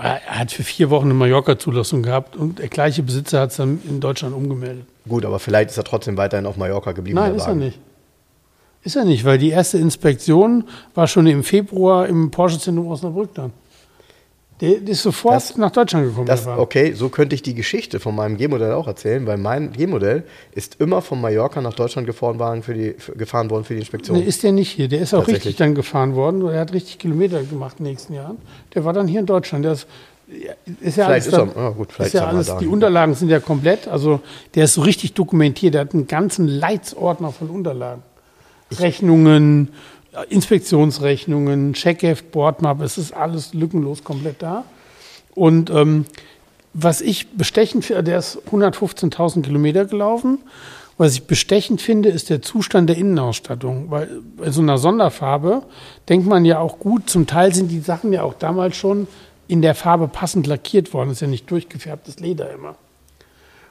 Er hat für vier Wochen eine Mallorca-Zulassung gehabt und der gleiche Besitzer hat es dann in Deutschland umgemeldet. Gut, aber vielleicht ist er trotzdem weiterhin auf Mallorca geblieben. Nein, ist er nicht. Ist er nicht, weil die erste Inspektion war schon im Februar im Porsche-Zentrum Osnabrück dann. Der, ist sofort Das- nach Deutschland gekommen. Das, okay, so könnte ich die Geschichte von meinem G-Modell auch erzählen, weil mein G-Modell ist immer von Mallorca nach Deutschland gefahren, waren für die, für, gefahren worden für die Inspektion. Nee, ist der nicht hier. Der ist auch richtig dann gefahren worden. Er hat richtig Kilometer gemacht in den nächsten Jahren. Der war dann hier in Deutschland. Der ist, ist ja Vielleicht alles ist er- ja gut, vielleicht ist ja alles, da. Die Unterlagen sind ja komplett. Also der ist so richtig dokumentiert. Der hat einen ganzen Leitsordner von Unterlagen. Rechnungen, äh, Inspektionsrechnungen, Checkheft, Bordmap. Es ist alles lückenlos komplett da. Und ähm, was ich bestechend finde, der ist 115.000 Kilometer gelaufen. Was ich bestechend finde, ist der Zustand der Innenausstattung. Weil bei so einer Sonderfarbe denkt man ja auch gut, zum Teil sind die Sachen ja auch damals schon in der Farbe passend lackiert worden. Das ist ja nicht durchgefärbtes Leder immer.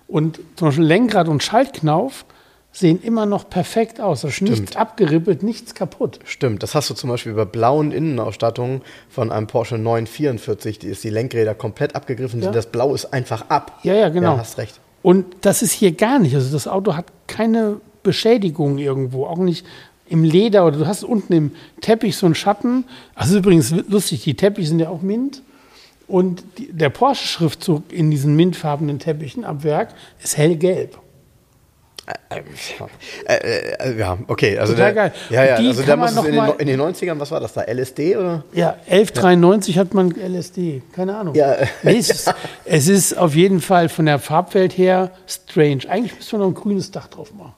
Und zum Beispiel Lenkrad und Schaltknauf sehen immer noch perfekt aus. Das ist nichts abgerippelt, nichts kaputt. Stimmt, das hast du zum Beispiel bei blauen Innenausstattungen von einem Porsche 944, die ist die Lenkräder komplett abgegriffen, Ja. das Blau ist einfach ab. Ja, ja, genau. Ja, hast recht. Und das ist hier gar nicht. Also das Auto hat keine Beschädigung irgendwo, auch nicht im Leder oder du hast unten im Teppich so einen Schatten. Also übrigens lustig, die Teppiche sind ja auch Mint. Und die, der Porsche-Schriftzug in diesen mintfarbenen Teppichen ab Werk ist hellgelb. Äh, äh, ja, okay. Also Total der, geil. Ja, ja, die also da muss es in noch den, in den 90ern, was war das da? LSD oder? Ja, 1193 hat man LSD, keine Ahnung. Ja. Nee, es, ist, es ist auf jeden Fall von der Farbwelt her strange. Eigentlich müsste man noch ein grünes Dach drauf machen.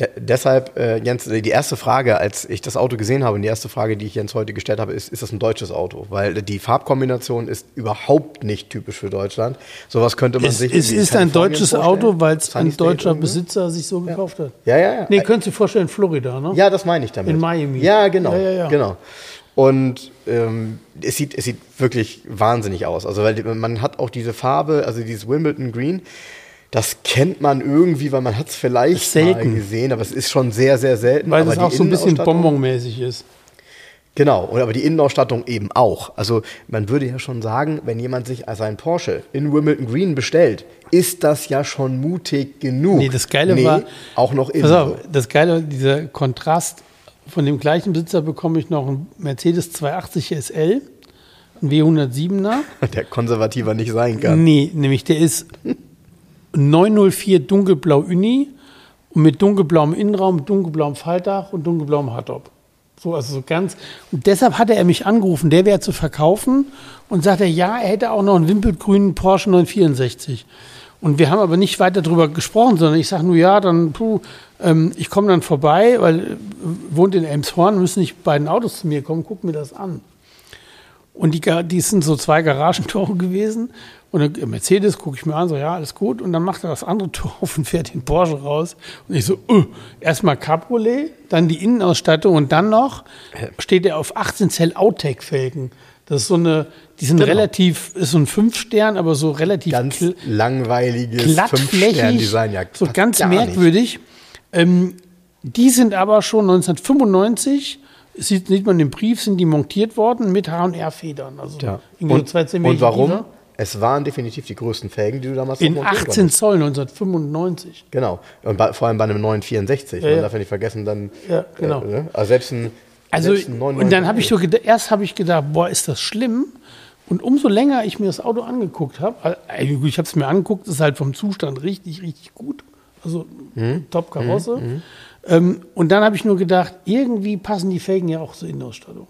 De deshalb, äh, Jens, die erste Frage, als ich das Auto gesehen habe, und die erste Frage, die ich Jens heute gestellt habe, ist, ist das ein deutsches Auto? Weil die Farbkombination ist überhaupt nicht typisch für Deutschland. Sowas könnte man Es, sich es ist ein deutsches vorstellen. Auto, weil es ein deutscher irgendwie. Besitzer sich so gekauft hat. Ja, ja, ja. Nee, könntest du dir vorstellen, Florida, ne? Ja, das meine ich damit. In Miami. Ja, genau. Ja, ja, ja. genau. Und ähm, es, sieht, es sieht wirklich wahnsinnig aus. Also weil man hat auch diese Farbe, also dieses Wimbledon Green, das kennt man irgendwie, weil man hat es vielleicht selten. mal gesehen, aber es ist schon sehr, sehr selten. Weil aber die auch so ein bisschen bonbonmäßig ist. Genau, und aber die Innenausstattung eben auch. Also man würde ja schon sagen, wenn jemand sich ein Porsche in Wimbledon Green bestellt, ist das ja schon mutig genug. Nee, das Geile Nee, war. auch noch innen. Pass auf, das Geile, dieser Kontrast. Von dem gleichen Besitzer bekomme ich noch einen Mercedes 280 SL, einen W107er. Der konservativer nicht sein kann. Nee, nämlich der ist 904 dunkelblau Uni und mit dunkelblauem Innenraum, dunkelblauem Faltdach und dunkelblauem Hardtop. So, also so ganz. Und deshalb hatte er mich angerufen, der wäre zu verkaufen und sagte, ja, er hätte auch noch einen wimpelgrünen Porsche 964. Und wir haben aber nicht weiter darüber gesprochen, sondern ich sage nur, ja, dann, puh, ähm, ich komme dann vorbei, weil äh, wohnt in Elmshorn, müssen nicht beiden Autos zu mir kommen, guck mir das an. Und die, die sind so zwei Garagentore gewesen. Und dann Mercedes gucke ich mir an, so ja, alles gut. Und dann macht er das andere Tor auf und fährt den Porsche raus. Und ich so, uh, erstmal Cabriolet, dann die Innenausstattung und dann noch steht er auf 18 Zell Outtake-Felgen. Das ist so eine, die sind Genau. relativ, ist so ein Fünf-Stern, aber so relativ Ganz langweiliges Fünf-Stern-Design. Ja, so ganz merkwürdig. Ähm, die sind aber schon 1995, sieht, sieht man im Brief, sind die montiert worden mit H&R-Federn. Also Ja. irgendwie so Und, und warum? tiefer. Es waren definitiv die größten Felgen, die du damals In noch montieren 18 konntest. Zoll 1995. Genau. Und bei, vor allem bei einem 964. Ja, Man ja. darf ja nicht vergessen, dann. Ja, genau. Äh? Also selbst ein. Also, selbst ein und dann habe ich so gedacht, erst habe ich gedacht, boah, ist das schlimm. Und umso länger ich mir das Auto angeguckt habe, also ich habe es mir angeguckt, ist halt vom Zustand richtig, richtig gut. Also Mhm. Top-Karosse. Ähm, und dann habe ich nur gedacht, irgendwie passen die Felgen ja auch zur Innenausstattung.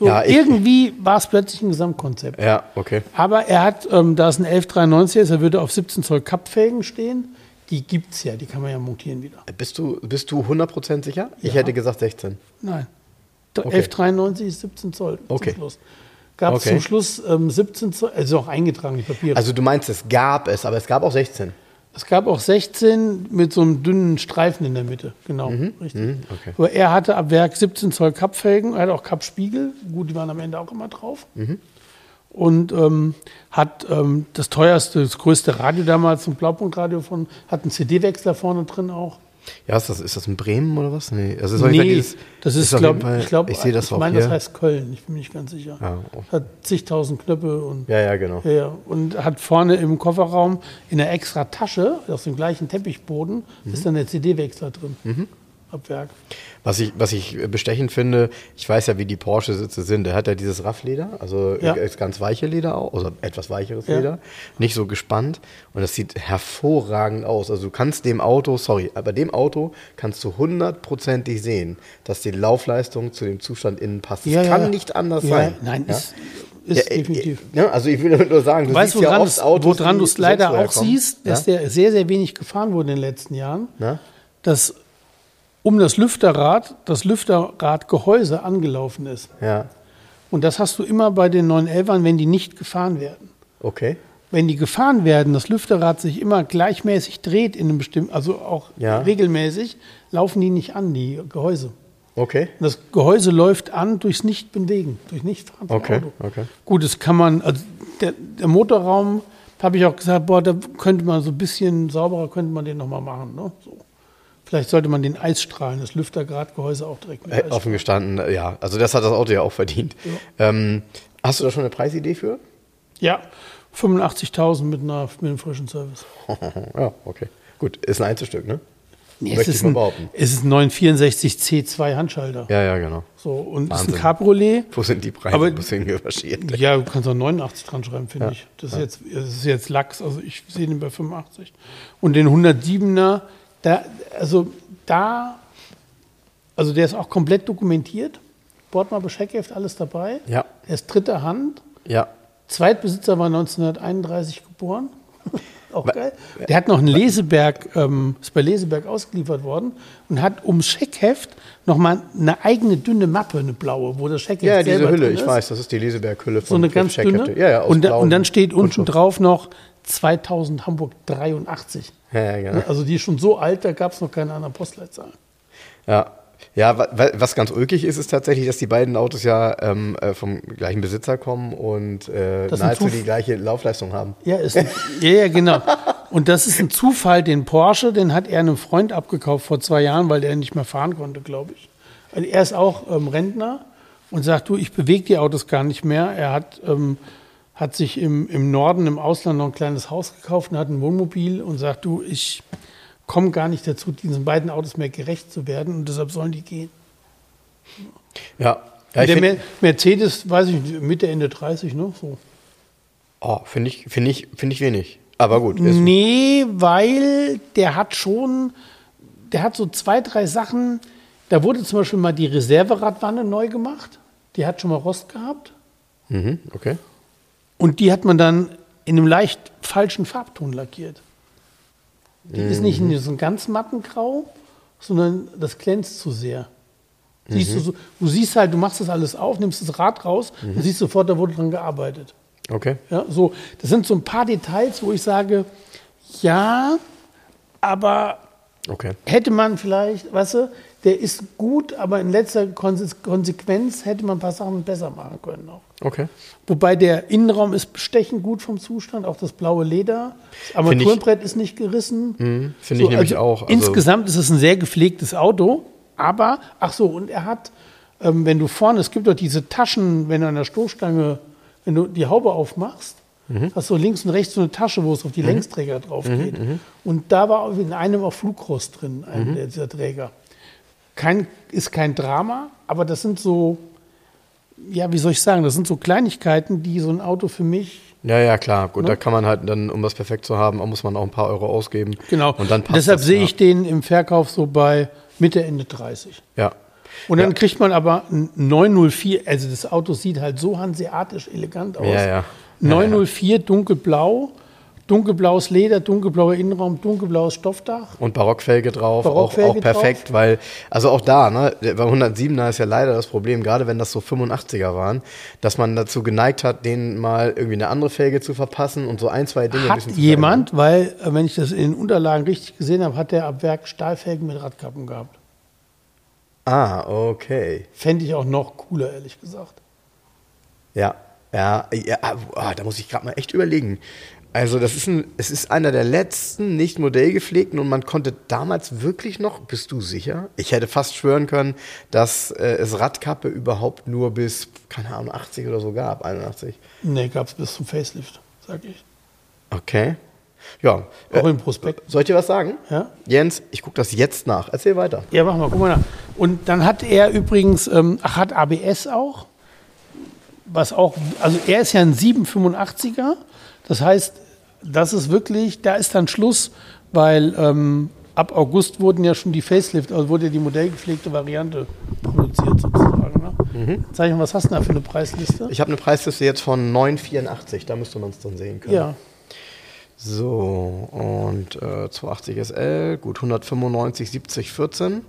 So, Ja, ich- irgendwie war es plötzlich ein Gesamtkonzept. Ja, okay. Aber er hat, ähm, da es ein 1193 ist, er würde auf 17 Zoll Cup-Felgen stehen. Die gibt es ja, die kann man ja montieren wieder. Bist du, bist du 100% sicher? Ich Ja. hätte gesagt 16. Nein. Okay. 1193 ist 17 Zoll. Okay. Zum Schluss. Gab es Okay. zum Schluss ähm, 17 Zoll, also auch eingetragen, die Papiere. Also du meinst, es gab es, aber es gab auch 16. es gab auch 16 mit so einem dünnen Streifen in der Mitte. Genau, richtig. mhm, okay. Aber er hatte ab Werk 17 Zoll Cup-Felgen, er hat auch Cup-Spiegel. Gut, die waren am Ende auch immer drauf. Mhm. Und ähm, hat ähm, das teuerste, das größte Radio damals, ein Blaupunktradio von, hat einen CD-Wechsler vorne drin auch. Ja, ist das, ist das in Bremen oder was? Nee, das ist jeden Fall Nee, dieses- das ist, glaube Fall- ich, glaube, ich sehe das ich meine, das heißt Köln, ich bin mir nicht ganz sicher. Ja, oh. Hat zigtausend Knöpfe und, ja, ja, genau. ja, ja. und hat vorne im Kofferraum in einer extra Tasche, aus dem gleichen Teppichboden, Mhm. ist dann der CD-Wechsler drin. Ab Werk. Was ich, was ich bestechend finde, ich weiß ja, wie die Porsche-Sitze sind. Der hat ja dieses Raffleder, also Ja. ganz weiche Leder auch, also etwas weicheres Ja. Leder, nicht so gespannt. Und das sieht hervorragend aus. Also du kannst dem Auto, sorry, aber dem Auto kannst du hundertprozentig sehen, dass die Laufleistung zu dem Zustand innen passt. Das Ja, ja, kann ja. nicht anders ja, sein. Nein, ja? ist, ist Ja, äh, definitiv. äh, Ja, also ich will nur sagen, du weißt, siehst ja woran oft du Autos, woran du es leider auch siehst, dass ja? der sehr, sehr wenig gefahren wurde in den letzten Jahren. Na? Dass um das Lüfterrad das Lüfterradgehäuse angelaufen ist. Ja, Und das hast du immer bei den 911ern, wenn die nicht gefahren werden. okay. Wenn die gefahren werden, das Lüfterrad sich immer gleichmäßig dreht in einem bestimmten, also auch Ja. regelmäßig, laufen die nicht an, die Gehäuse. Okay. Und das Gehäuse läuft an durchs Nichtbewegen, durch Nichtfahren vom Okay, Auto. okay. Gut, das kann man, also der, der Motorraum, habe ich auch gesagt, boah, da könnte man so ein bisschen sauberer, könnte man den nochmal machen. Ne? So. Vielleicht sollte man den Eisstrahlen, das Lüftergradgehäuse auch direkt mit Äh, offen gestanden, äh, ja. Also das hat das Auto ja auch verdient. Ähm, hast du da schon eine Preisidee für? Ja, 85.000 mit, einer- mit einem frischen Service. ja, okay. Gut, ist ein Einzelstück, ne? Nee, es, ist ein, es ist ein 964 C2 Handschalter. Ja, ja, genau. So, und es ist Wahnsinn. ein Cabriolet. Wo sind die Preise Aber- bisschen recherchiert? Ja, du kannst auch 89 dran schreiben, finde ich. Das ist, jetzt, das ist jetzt Lachs, also ich sehe den bei 85. Und den 107er, da, also da, also der ist auch komplett dokumentiert. Bordmappe, Scheckheft, alles dabei. Ja, Er ist dritter Hand. ja. Zweitbesitzer war 1931 geboren. Auch geil. Der hat noch einen Leseberg, ähm, ist bei Leseberg ausgeliefert worden und hat ums Scheckheft nochmal eine eigene dünne Mappe, eine blaue, wo das Scheckheft Ja, diese Hülle, ich weiß, das ist die Leseberg-Hülle So von eine ganz dünne. Ja, ja, aus und, da, und dann steht unten drauf noch 2000 Hamburg 83. Ja, ja, genau. Also die ist schon so alt, da gab es noch keine anderen Postleitzahlen. Ja. Ja, wa- wa- was ganz ulkig ist, ist tatsächlich, dass die beiden Autos ja ähm, äh, vom gleichen Besitzer kommen und äh, nahezu die gleiche Laufleistung haben. Ja, ist ein, ja, ja, genau. Und das ist ein Zufall, den Porsche, den hat er einem Freund abgekauft vor zwei Jahren, weil der nicht mehr fahren konnte, glaube ich. Also er ist auch ähm, Rentner und sagt, du, ich bewege die Autos gar nicht mehr. Er hat, ähm, hat sich im, im Norden, im Ausland noch ein kleines Haus gekauft und hat ein Wohnmobil und sagt, du, ich komme gar nicht dazu, diesen beiden Autos mehr gerecht zu werden und deshalb sollen die gehen. Ja. ja der find- Mer Mercedes, weiß ich nicht, Mitte, Ende 30, ne? So. oh, finde ich, finde ich, finde ich wenig. Aber gut. Nee, weil der hat schon, der hat so zwei, drei Sachen. Da wurde zum Beispiel mal die Reserveradwanne neu gemacht. Die hat schon mal Rost gehabt. mhm, okay. Und die hat man dann in einem leicht falschen Farbton lackiert. Die ist nicht in so einem ganz matten Grau, sondern das glänzt zu sehr. Siehst du, so, du siehst halt, du machst das alles auf, nimmst das Rad raus und siehst sofort, da wurde dran gearbeitet. Okay. Ja, so, das sind so ein paar Details, wo ich sage, ja, aber Okay. hätte man vielleicht, weißt du, der ist gut, aber in letzter Konse- Konsequenz hätte man ein paar Sachen besser machen können auch. Okay. Wobei der Innenraum ist bestechend gut vom Zustand, auch das blaue Leder. Das Armaturenbrett ist nicht gerissen. Mhm, finde ich nämlich auch. Also- insgesamt ist es ein sehr gepflegtes Auto, aber, ach so, und er hat, ähm, wenn du vorne, es gibt doch diese Taschen, wenn du an der Stoßstange, wenn du die Haube aufmachst, Mhm. hast du links und rechts so eine Tasche, wo es auf die Längsträger drauf geht. Und da war in einem auch Flugrost drin, Mhm. dieser Träger. Kein, ist kein Drama, aber das sind so, ja, wie soll ich sagen, das sind so Kleinigkeiten, die so ein Auto für mich Ja, ja, klar. Gut, Ne? da kann man halt dann, um das perfekt zu haben, muss man auch ein paar Euro ausgeben. Genau. Und dann passt Deshalb das, sehe ja. ich den im Verkauf so bei Mitte, Ende 30. Ja. Und dann Ja. kriegt man aber ein 904, also das Auto sieht halt so hanseatisch elegant aus. Ja, ja. 904 dunkelblau, dunkelblaues Leder, dunkelblauer Innenraum, dunkelblaues Stoffdach. Und Barockfelge drauf, Barockfelge auch, auch perfekt, weil, also auch da, ne, beim 107er ist ja leider das Problem, gerade wenn das so 85er waren, dass man dazu geneigt hat, denen mal irgendwie eine andere Felge zu verpassen und so ein, zwei Dinge ein Hat bisschen zu jemand, weil, äh, wenn ich das in den Unterlagen richtig gesehen habe, hat der ab Werk Stahlfelgen mit Radkappen gehabt. Ah, okay. Fände ich auch noch cooler, ehrlich gesagt. Ja, ja, ja ah, da muss ich gerade mal echt überlegen. Also das ist ein, es ist einer der letzten nicht modellgepflegten und man konnte damals wirklich noch, bist du sicher? Ich hätte fast schwören können, dass äh, es Radkappe überhaupt nur bis, keine Ahnung, 80 oder so gab, 81. Nee, gab es bis zum Facelift, sag ich. Okay. Ja. Auch Äh, im Prospekt. soll ich dir was sagen? Ja? Jens, ich gucke das jetzt nach. Erzähl weiter. Ja, mach mal, guck mal nach. Und dann hat er übrigens, ähm, ach, hat ABS auch, was auch, also er ist ja ein 785er, das heißt, das ist wirklich, da ist dann Schluss, weil ähm, ab August wurden ja schon die Facelift, also wurde ja die modellgepflegte Variante produziert sozusagen. Ne? Sag ich mal, was hast du da für eine Preisliste? Ich habe eine Preisliste jetzt von 9,84. Da müsste man es dann sehen können. ja, So, und äh, 280 SL, gut 195, 70, 14.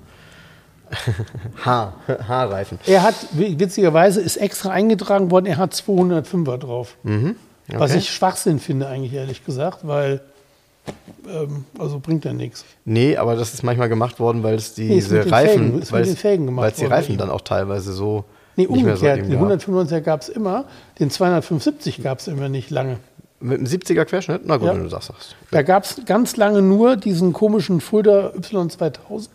H, H-Reifen. er hat, witzigerweise ist extra eingetragen worden, er hat 205er drauf. Was okay. ich Schwachsinn finde eigentlich, ehrlich gesagt, weil Ähm, also bringt ja nichts. Nee, aber das ist manchmal gemacht worden, weil es Nee, diese den Reifen, weil es weil es die. Reifen dann auch teilweise so Nee, so umgekehrt. eben Den gab. 195er gab es immer, den 275 gab es immer nicht lange. Mit einem 70er Querschnitt? Na gut, Ja. wenn du das sagst. Da gab es ganz lange nur diesen komischen Fulda Y2000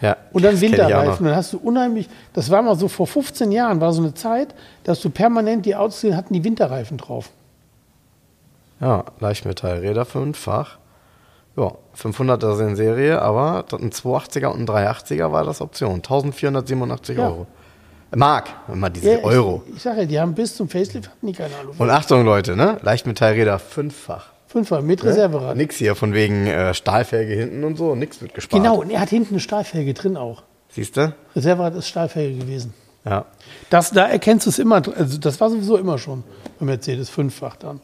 Ja, und dann. Winterreifen. Dann hast du unheimlich, das war mal so vor 15 Jahren, war so eine Zeit, dass du permanent die Autos hatten die Winterreifen drauf. Ja, Leichtmetallräder fünffach. Ja, 500er sind in Serie, aber ein 280er und ein 380er war das Option. 1487 Ja. Euro. Mark, immer diese Ja, ich- Euro. Ich, sage ja, die haben bis zum Facelift hatten die keine Ahnung. Und Achtung, Leute, ne? Leichtmetallräder fünffach. Fünfer mit Reserverad. Nix hier von wegen äh, Stahlfelge hinten und so, nix wird gespart. Genau, und er hat hinten eine Stahlfelge drin auch. Siehst du? Reserverad ist Stahlfelge gewesen. Ja. Das, da erkennst du es immer, also das war sowieso immer schon bei Mercedes fünffach dann.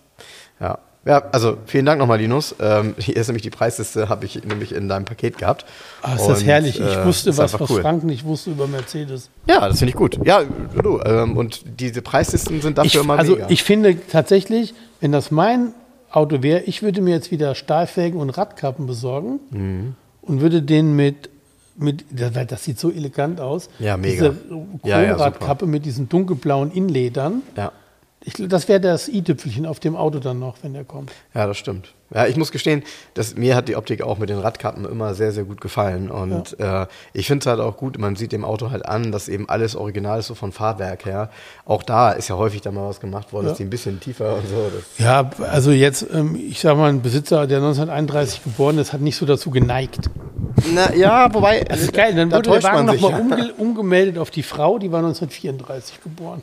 Ja. Ja, also vielen Dank nochmal, Linus. Ähm, hier ist nämlich die Preisliste, habe ich nämlich in deinem Paket gehabt. Ah, ist das Und, herrlich. Ich äh, wusste was, was cool. Frank nicht wusste über Mercedes. Ja, das finde ich gut. Ja, du. Ähm, und diese Preislisten sind dafür Ich, immer also mega. ich finde tatsächlich, wenn das mein Auto wäre, ich würde mir jetzt wieder Stahlfelgen und Radkappen besorgen Mhm. und würde den mit, mit das, weil das sieht so elegant aus. Ja, mega. Diese Ja, ja, Chromradkappe mit diesen dunkelblauen Inledern. ja. Ich, das wäre das i-Tüpfelchen auf dem Auto dann noch, wenn der kommt. Ja, das stimmt. Ja, ich muss gestehen, dass mir hat die Optik auch mit den Radkappen immer sehr, sehr gut gefallen. Und äh, ich finde es halt auch gut, man sieht dem Auto halt an, dass eben alles original ist, so von Fahrwerk her. Auch da ist ja häufig da mal was gemacht worden, Ja. dass die ein bisschen tiefer und so. Ja, also jetzt, ähm, ich sag mal, ein Besitzer, der 1931 geboren ist, hat nicht so dazu geneigt. na ja, wobei. Das ist geil. Dann da wurde der Wagen nochmal umge umgemeldet auf die Frau, die war 1934 geboren.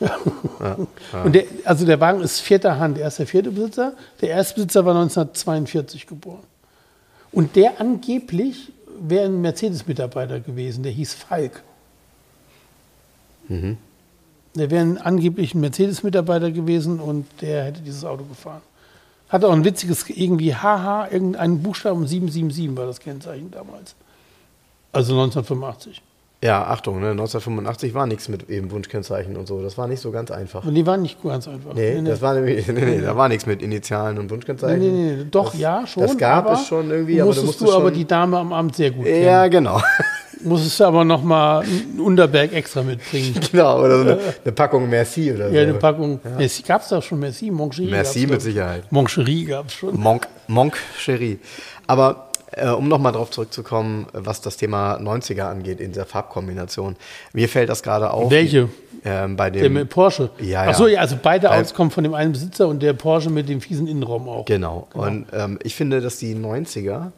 Ja. Und der, also der Wagen ist vierter Hand. Er ist der vierte Besitzer. Der erste Besitzer war 1942 geboren. Und der angeblich wäre ein Mercedes-Mitarbeiter gewesen. Der hieß Falk. Mhm. Der wäre ein angeblich ein Mercedes-Mitarbeiter gewesen und der hätte dieses Auto gefahren. Hat auch ein witziges, irgendwie HH, irgendeinen Buchstaben 777 war das Kennzeichen damals. Also 1985. Ja, Achtung, ne, 1985 war nichts mit eben Wunschkennzeichen und so. Das war nicht so ganz einfach. Und die waren nicht ganz einfach. Nee, das war nämlich, nee, nee, da war nichts mit Initialen und Nee, Wunschkennzeichen. nee, nee, doch, das, ja, schon. Das gab es schon irgendwie, aber du musstest musstest du aber die Dame am Amt sehr gut Ja, kennen. genau. Musstest du aber noch mal einen Unterberg extra mitbringen. genau, oder so eine, eine Packung Merci oder so. ja, eine Packung. Merci gab es da schon, Merci, Moncherie. Merci mit. Sicherheit. Moncherie gab es schon. Monk, Monk Cherie. Aber äh, um nochmal drauf zurückzukommen, was das Thema 90er angeht, in dieser Farbkombination. Mir fällt das gerade auf. Welche? Ähm, bei Der dem. mit Porsche. Ja, Ach so, ja. ja, also beide Bei- Autos kommen von dem einen Besitzer und der Porsche mit dem fiesen Innenraum auch. Genau. Und ähm, ich finde, dass die 90er,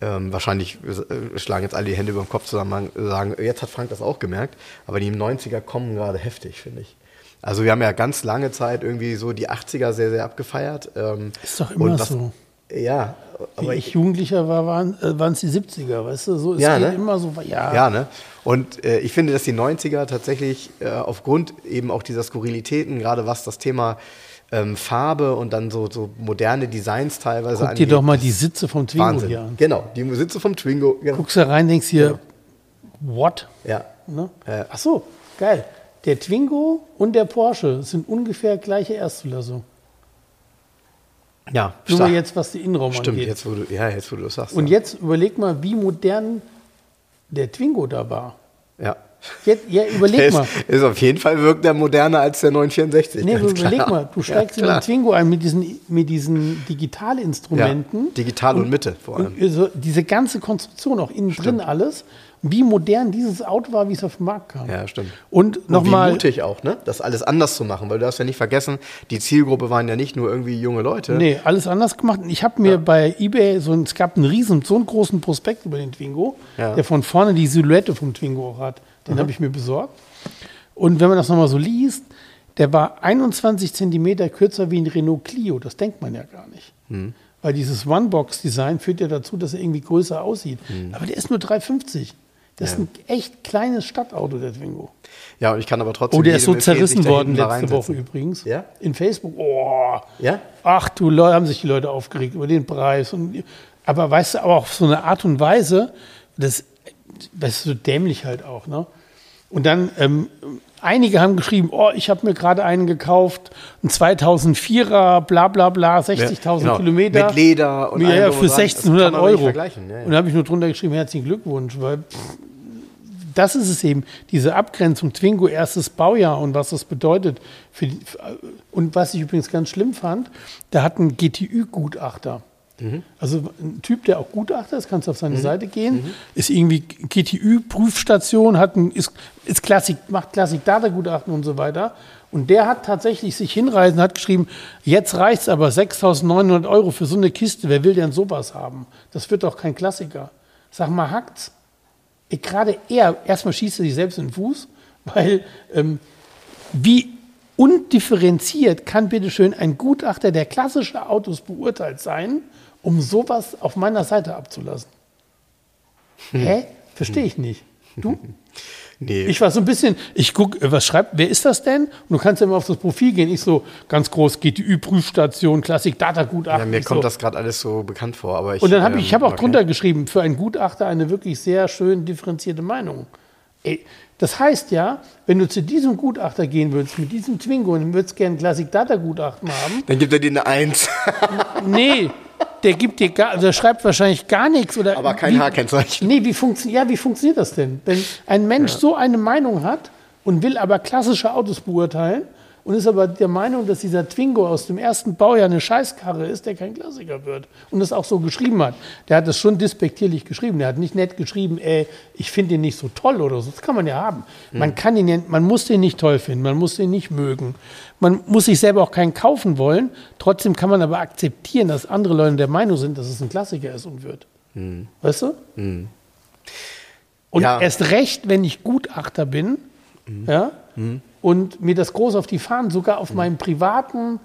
ähm, wahrscheinlich äh, schlagen jetzt alle die Hände über den Kopf zusammen und sagen, jetzt hat Frank das auch gemerkt, aber die 90er kommen gerade heftig, finde ich. Also wir haben ja ganz lange Zeit irgendwie so die 80er sehr, sehr abgefeiert. Ähm, Ist doch immer was- so. Ja, Wie aber ich Jugendlicher war, waren äh, es die 70er, weißt du? So, es Ja, geht ne? immer so, ja. Ja, ne? Und äh, ich finde, dass die 90er tatsächlich äh, aufgrund eben auch dieser Skurrilitäten, gerade was das Thema ähm, Farbe und dann so, so moderne Designs teilweise Guck dir doch mal die Sitze vom Twingo Wahnsinn. hier an. Genau, die Sitze vom Twingo. Genau. Guckst da rein, denkst hier, what? Ja. Ne? Ja. Ach so, geil. Der Twingo und der Porsche sind ungefähr gleiche Erstzulassung. Ja, Nur stark. jetzt, was die Innenraum Stimmt, angeht. jetzt wo, du, ja, jetzt wo du das sagst. Und ja. jetzt überleg mal, wie modern der Twingo da war. Ja. Jetzt, ja, Der überleg ist, mal. ist auf jeden Fall wirkt der moderner als der 964. Nee, überleg klar. mal, du steigst ja, in den. Twingo ein mit diesen, mit diesen Digitalinstrumenten. Ja, digital und Mitte vor allem. Und so diese ganze Konstruktion, auch innen drin alles, wie modern dieses Auto war, wie es auf den Markt kam. Ja, stimmt. Und Und wie nochmal, mutig auch, ne? Das alles anders zu machen, weil du darfst ja nicht vergessen, die Zielgruppe waren ja nicht nur irgendwie junge Leute. nee, alles anders gemacht. Ich habe mir bei eBay so ein, es gab einen riesen, so einen großen Prospekt über den Twingo, Ja. der von vorne die Silhouette vom Twingo hat. Den habe ich mir besorgt. Und wenn man das nochmal so liest, der war 21 Zentimeter kürzer wie ein Renault Clio. Das denkt man ja gar nicht. Hm. Weil dieses One-Box-Design führt ja dazu, dass er irgendwie größer aussieht. Aber der ist nur 3,50. Das ist. Ja. ein echt kleines Stadtauto, der Twingo. Ja, und ich kann aber trotzdem. Oh, der ist so zerrissen worden letzte Woche übrigens. Ja? In Facebook. Oh. Ja? Ach du Leute, haben sich die Leute aufgeregt über den Preis. Und, aber weißt du, aber auf so eine Art und Weise, das, das ist so dämlich halt auch. Ne? Und dann, ähm, einige haben geschrieben, oh, ich habe mir gerade einen gekauft, ein 2004er, bla bla bla, 60.000 genau. Kilometer. Mit Leder und ja, ja, für und dran. Das 1600 kann man nicht Euro. ja, ja. Und da habe ich nur drunter geschrieben, herzlichen Glückwunsch, weil pff, das ist es eben, diese Abgrenzung, Twingo erstes Baujahr und was das bedeutet. Für die, und was ich übrigens ganz schlimm fand, da hat ein GTÜ-Gutachter. Mhm. Also ein Typ, der auch Gutachter ist, kannst du auf seine Seite gehen, ist irgendwie GTÜ-Prüfstation, hat ein, ist, ist Klassik, macht Klassik-Data-Gutachten und so weiter. Und der hat tatsächlich sich hinreisen, hat geschrieben, jetzt reicht es aber 6.900 Euro für so eine Kiste. Wer will denn sowas haben? Das wird doch kein Klassiker. Sag mal, hackt's? Gerade er, erstmal schießt er sich selbst in den Fuß, weil ähm, wie undifferenziert kann bitteschön ein Gutachter, der klassische Autos beurteilt sein, um sowas auf meiner Seite abzulassen? Hä? Verstehe ich nicht. Du? Nee. Ich war so ein bisschen, ich guck, was schreibt, wer ist das denn? Und du kannst ja immer auf das Profil gehen. Ich so, ganz groß, GTÜ-Prüfstation, Klassik, Data-Gutachten. ja, mir Ich kommt so, das gerade alles so bekannt vor. Aber ich, und dann habe ich, ähm, ich habe auch okay. drunter geschrieben, für einen Gutachter eine wirklich sehr schön differenzierte Meinung. Ey, das heißt ja, wenn du zu diesem Gutachter gehen würdest, mit diesem Twingo und würdest gerne ein Classic-Data-Gutachten haben, Dann gibt er dir eine Eins. nee, der gibt dir gar, der schreibt wahrscheinlich gar nichts. Oder Aber kein wie, H-Kennzeichen. Nee, wie, funktio ja, wie funktioniert das denn? Wenn ein Mensch so eine Meinung hat und will aber klassische Autos beurteilen und ist aber der Meinung, dass dieser Twingo aus dem ersten Baujahr eine Scheißkarre ist, der kein Klassiker wird. Und das auch so geschrieben hat. Der hat das schon despektierlich geschrieben. Der hat nicht nett geschrieben, ey, ich finde den nicht so toll oder so. Das kann man ja haben. Man kann ihn man muss den nicht toll finden, man muss den nicht mögen. Man muss sich selber auch keinen kaufen wollen. Trotzdem kann man aber akzeptieren, dass andere Leute der Meinung sind, dass es ein Klassiker ist und wird. Weißt du? Und Ja. erst recht, wenn ich Gutachter bin, ja, und mir das groß auf die Fahnen, sogar auf meinem privaten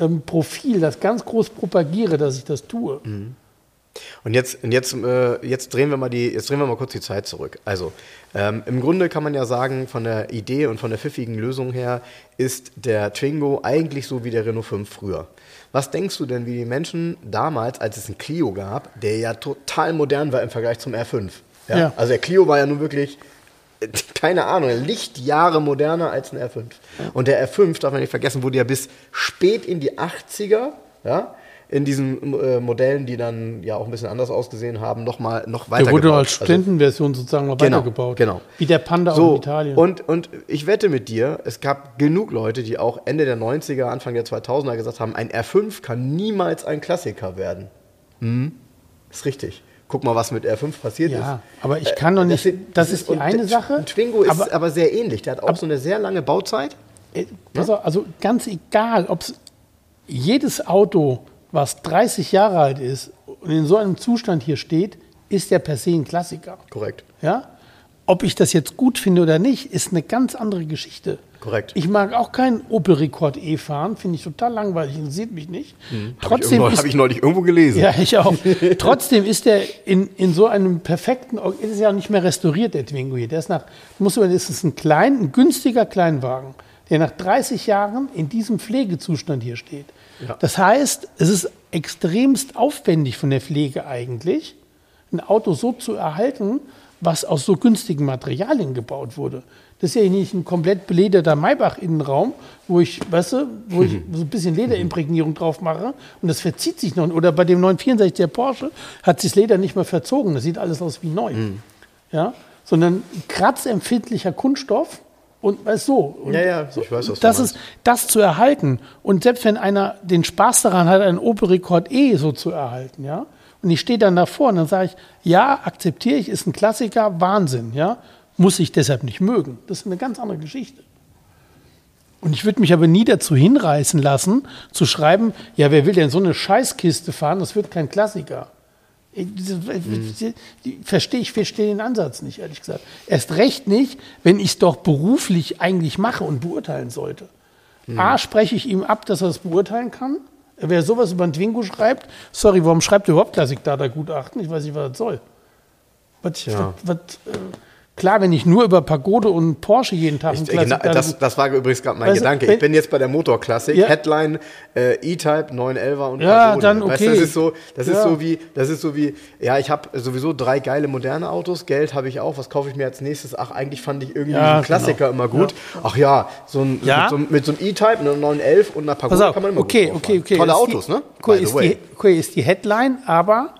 ähm, Profil, das ganz groß propagiere, dass ich das tue. Und jetzt, und jetzt, äh, jetzt drehen wir mal die, jetzt drehen wir mal kurz die Zeit zurück. Also ähm, im Grunde kann man ja sagen, von der Idee und von der pfiffigen Lösung her ist der Twingo eigentlich so wie der Renault 5 früher. Was denkst du denn, wie die Menschen damals, als es einen Clio gab, der ja total modern war im Vergleich zum R5? Ja? Ja. Also der Clio war ja nun wirklich, keine Ahnung, Lichtjahre moderner als ein R5. Und der R5, darf man nicht vergessen, wurde ja bis spät in die 80er, ja, in diesen äh, Modellen, die dann ja auch ein bisschen anders ausgesehen haben, noch mal noch weiter Der wurde als Studentenversion sozusagen noch Genau, weitergebaut. genau. Wie der Panda auch so, in Italien. Und, und ich wette mit dir, es gab genug Leute, die auch Ende der 90er, Anfang der 2000er gesagt haben, ein R5 kann niemals ein Klassiker werden. Hm? Ist richtig. Guck mal, was mit R5 passiert ist. ja, aber ich kann doch nicht, sind- das, ist die und eine der Sache. Twingo ist aber, aber, sehr ähnlich. Der hat auch so eine sehr lange Bauzeit. Äh, Pass auf, also ganz egal, ob jedes Auto, was 30 Jahre alt ist und in so einem Zustand hier steht, ist ja per se ein Klassiker. Korrekt. Ja? Ob ich das jetzt gut finde oder nicht, ist eine ganz andere Geschichte. Korrekt. Ich mag auch keinen Opel Rekord E fahren, finde ich total langweilig, interessiert mich nicht. Habe ich, Trotzdem irgendwo- ist hab ich neulich irgendwo gelesen. ja, ich auch. Trotzdem ist der in, in so einem perfekten, ist es ja auch nicht mehr restauriert, der Twingo hier. Der ist nach, muss man, das ist ein klein, ein günstiger Kleinwagen, der nach 30 Jahren in diesem Pflegezustand hier steht. Ja. Das heißt, es ist extremst aufwendig von der Pflege eigentlich, ein Auto so zu erhalten, was aus so günstigen Materialien gebaut wurde. Das ist ja nicht ein komplett belederter Maybach-Innenraum, wo ich, weißt du, wo ich so ein bisschen Lederimprägnierung drauf mache und das verzieht sich noch. Oder bei dem 964 der Porsche hat sich das Leder nicht mehr verzogen. Das sieht alles aus wie neu. Ja? Sondern kratzempfindlicher Kunststoff und weißt so. Und Ja, ja, ich weiß, was das ist das zu erhalten. Und selbst wenn einer den Spaß daran hat, einen Opel Rekord E so zu erhalten, ja, und ich stehe dann davor und dann sage ich, ja, akzeptiere ich, ist ein Klassiker, Wahnsinn, ja, muss ich deshalb nicht mögen. Das ist eine ganz andere Geschichte. Und ich würde mich aber nie dazu hinreißen lassen, zu schreiben, ja, wer will denn so eine Scheißkiste fahren, das wird kein Klassiker. Die- verstehe, ich verstehe den Ansatz nicht, ehrlich gesagt. Erst recht nicht, wenn ich es doch beruflich eigentlich mache und beurteilen sollte. A, spreche ich ihm ab, dass er das beurteilen kann. Wer sowas über ein Twingo schreibt, sorry, warum schreibt er überhaupt Klassik-Data-Gutachten? Ich weiß nicht, was das soll. Was, Tja. was, was, äh, Klar, wenn ich nur über Pagode und Porsche jeden Tag Ich, einen genau, Klassik- das, das war übrigens gerade mein Weißt Gedanke. Ich bin jetzt bei der Motorklassik, Ja. Headline äh, E-Type 911er und Ja, Pagode. dann Weißt okay. das ist so, das ist Ja. so wie, das ist so wie, ja, ich habe sowieso drei geile moderne Autos, Geld habe ich auch, was kaufe ich mir als nächstes? Ach, eigentlich fand ich irgendwie Ja, einen Klassiker genau. immer gut. Ach ja, so ein. Mit, so, mit so einem E-Type, einer 911 und einer Pagode kann man immer okay, gut okay, okay. fahren. Tolle ist Autos, die, ne? Cool ist, die, cool ist die Headline, aber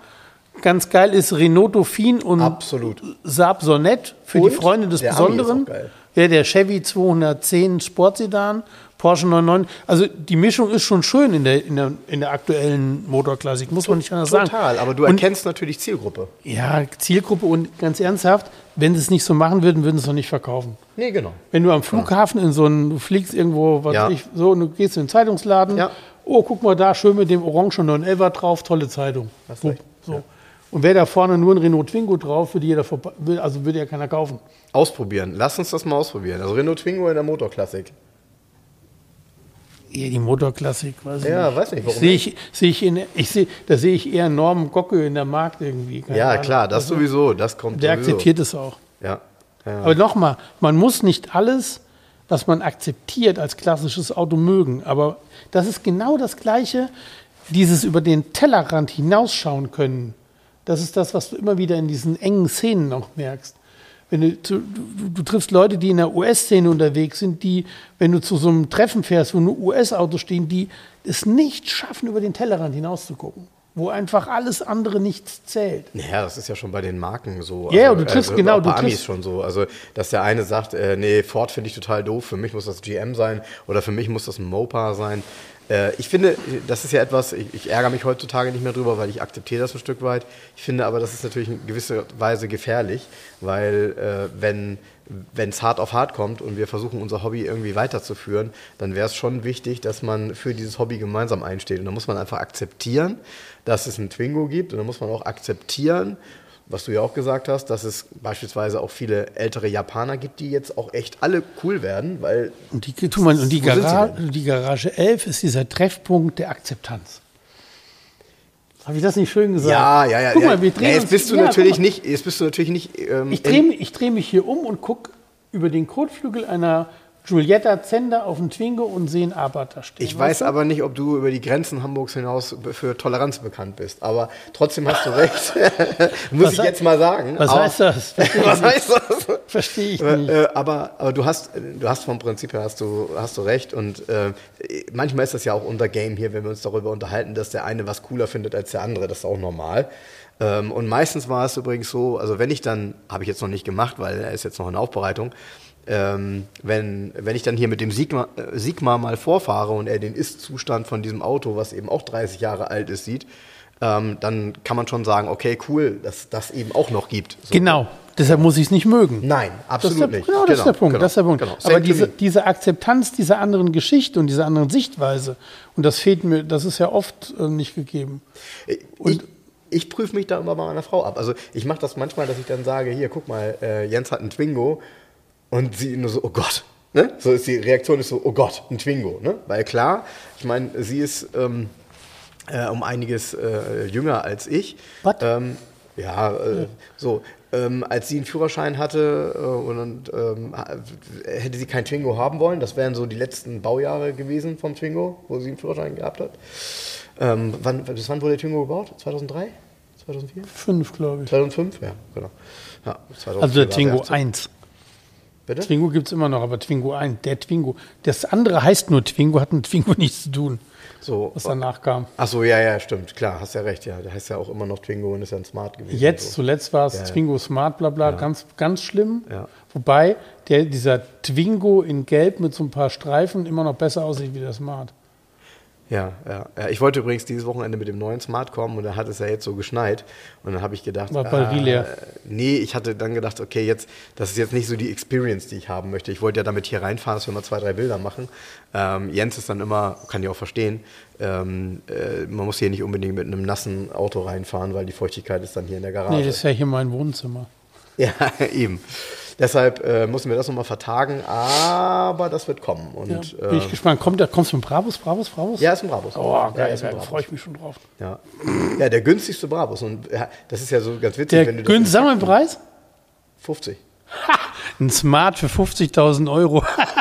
ganz geil ist Renault Dauphine und Absolut. Saab Sonett für Und die Freunde des Besonderen. Ja, der Chevy 210 Sportsedan, Porsche 99. Also die Mischung ist schon schön in der, in der, in der aktuellen Motorklassik, muss man nicht anders sagen. Total, aber du Und- erkennst natürlich Zielgruppe. Ja, Zielgruppe und ganz ernsthaft, wenn sie es nicht so machen würden, würden sie es noch nicht verkaufen. Nee, genau. Wenn du am Flughafen in so einen, du fliegst irgendwo, was Ja. ich, so, und du gehst in den Zeitungsladen, Ja. oh, guck mal da, schön mit dem Orange 911 drauf, tolle Zeitung. Hast So, recht. Und wäre da vorne nur ein Renault Twingo drauf, würde jeder also würde ja keiner kaufen. Ausprobieren. Lass uns das mal ausprobieren. Also Renault Twingo in der Motorklassik. Eher die Motorklassik, weiß ich Ja, nicht. weiß nicht, warum Sehe ich, sehe ich in, ich sehe, da sehe ich eher Norman Gocke in der Markt irgendwie. keine Ja, Ahnung. klar, das Also, sowieso, das kommt Der sowieso. akzeptiert es auch. Ja. ja. Aber nochmal, man muss nicht alles, was man akzeptiert, als klassisches Auto mögen. Aber das ist genau das Gleiche, dieses über den Tellerrand hinausschauen können. Das ist das, was du immer wieder in diesen engen Szenen noch merkst. Wenn du, zu, du, du triffst Leute, die in der US-Szene unterwegs sind, die, wenn du zu so einem Treffen fährst, wo nur US-Autos stehen, die es nicht schaffen, über den Tellerrand hinauszugucken. Wo einfach alles andere nichts zählt. Ja, das ist ja schon bei den Marken so. Also, Ja, und du triffst- genau, auch bei du Amis triffst- schon so. Also, dass der eine sagt, äh, nee, Ford finde ich total doof, für mich muss das GM sein oder für mich muss das ein Mopar sein. Äh, ich finde, das ist ja etwas, ich, ich ärgere mich heutzutage nicht mehr drüber, weil ich akzeptiere das ein Stück weit. Ich finde aber, das ist natürlich in gewisser Weise gefährlich, weil äh, wenn wenn es hart auf hart kommt und wir versuchen, unser Hobby irgendwie weiterzuführen, dann wäre es schon wichtig, dass man für dieses Hobby gemeinsam einsteht. Und da muss man einfach akzeptieren, dass es einen Twingo gibt. Und dann muss man auch akzeptieren, was du ja auch gesagt hast, dass es beispielsweise auch viele ältere Japaner gibt, die jetzt auch echt alle cool werden, weil Und die, tu mal, und die, Gara die Garage 11 ist dieser Treffpunkt der Akzeptanz. Habe ich das nicht schön gesagt? ja, ja, ja. Guck ja. mal, wir ja, drehen jetzt uns, bist du ja, natürlich nicht, jetzt bist du natürlich nicht. Ähm, Ich drehe ich dreh mich hier um und gucke über den Kotflügel einer Giulietta Zender auf den Twingo und sehe einen Arbeiter stehen. Ich weiß du? aber nicht, ob du über die Grenzen Hamburgs hinaus für Toleranz bekannt bist. Aber trotzdem hast du recht. Muss Was ich jetzt mal sagen. Was aber, heißt das? Was heißt das? Verstehe ich nicht. äh, aber, aber du hast, du hast vom Prinzip her hast du, hast du recht und äh, manchmal ist das ja auch unser Game hier, wenn wir uns darüber unterhalten, dass der eine was cooler findet als der andere. Das ist auch normal. Ähm, und meistens war es übrigens so, also wenn ich dann, habe ich jetzt noch nicht gemacht, weil er ist jetzt noch in Aufbereitung, ähm, wenn, wenn ich dann hier mit dem Sigma, äh, Sigma mal vorfahre und er den Ist-Zustand von diesem Auto, was eben auch 30 Jahre alt ist, sieht, ähm, dann kann man schon sagen, okay, cool, dass das eben auch noch gibt. So. Genau, deshalb muss ich es nicht mögen. Nein, absolut der, nicht. Genau, das ist der Punkt. genau, das ist der Punkt. genau. Same Aber to diese, diese Akzeptanz dieser anderen Geschichte und dieser anderen Sichtweise, und das fehlt mir, das ist ja oft äh, nicht gegeben. ich, ich prüfe mich da immer bei meiner Frau ab. Also ich mache das manchmal, dass ich dann sage, hier, guck mal, äh, Jens hat einen Twingo und sie nur so, oh Gott. Ne? So ist die Reaktion ist so, oh Gott, ein Twingo. Ne? Weil klar, ich meine, sie ist ähm, äh, um einiges äh, jünger als ich. Was? Ähm, ja, äh, so. Ähm, als sie einen Führerschein hatte äh, und ähm, hätte sie kein Twingo haben wollen, das wären so die letzten Baujahre gewesen vom Twingo, wo sie einen Führerschein gehabt hat. Ähm, wann, bis wann wurde der Twingo gebaut? 2003? 2004? Fünf, glaube ich. 2005? Ja, genau. Ja, 2004 Also der Twingo 18. 1. Bitte? Twingo gibt es immer noch, aber Twingo 1, der Twingo. Das andere heißt nur Twingo, hat mit Twingo nichts zu tun, So. was danach kam. Ach so, ja, ja, stimmt, klar, hast ja recht, ja. Der heißt ja auch immer noch Twingo und ist ja ein Smart gewesen. Jetzt, so. zuletzt war es Ja, ja. Twingo Smart, bla bla, ganz, ganz schlimm. Ja. Wobei der, dieser Twingo in Gelb mit so ein paar Streifen immer noch besser aussieht wie der Smart. Ja, ja, ja. Ich wollte übrigens dieses Wochenende mit dem neuen Smart kommen und da hat es ja jetzt so geschneit. Und dann habe ich gedacht, War Batterie leer. nee, ich hatte dann gedacht, okay, jetzt, das ist jetzt nicht so die Experience, die ich haben möchte. Ich wollte ja damit hier reinfahren, dass wir mal zwei, drei Bilder machen. Ähm, Jens ist dann immer, kann ich auch verstehen, ähm, äh, man muss hier nicht unbedingt mit einem nassen Auto reinfahren, weil die Feuchtigkeit ist dann hier in der Garage. Nee, das ist ja hier mein Wohnzimmer. Ja, eben. Deshalb äh, mussten wir das nochmal vertagen, aber das wird kommen. Ja, Und, bin ich äh, gespannt. Kommt der, kommst du mit Brabus, Brabus, Brabus? ja, ist ein Brabus. Oh, ja, geil, ist ein da Brabus. freue ich mich schon drauf. Ja. ja, der günstigste Brabus. Und ja, das ist ja so ganz witzig, Der wenn du das günstig, sag mal den Preis? 50. Ein Smart für 50.000 Euro.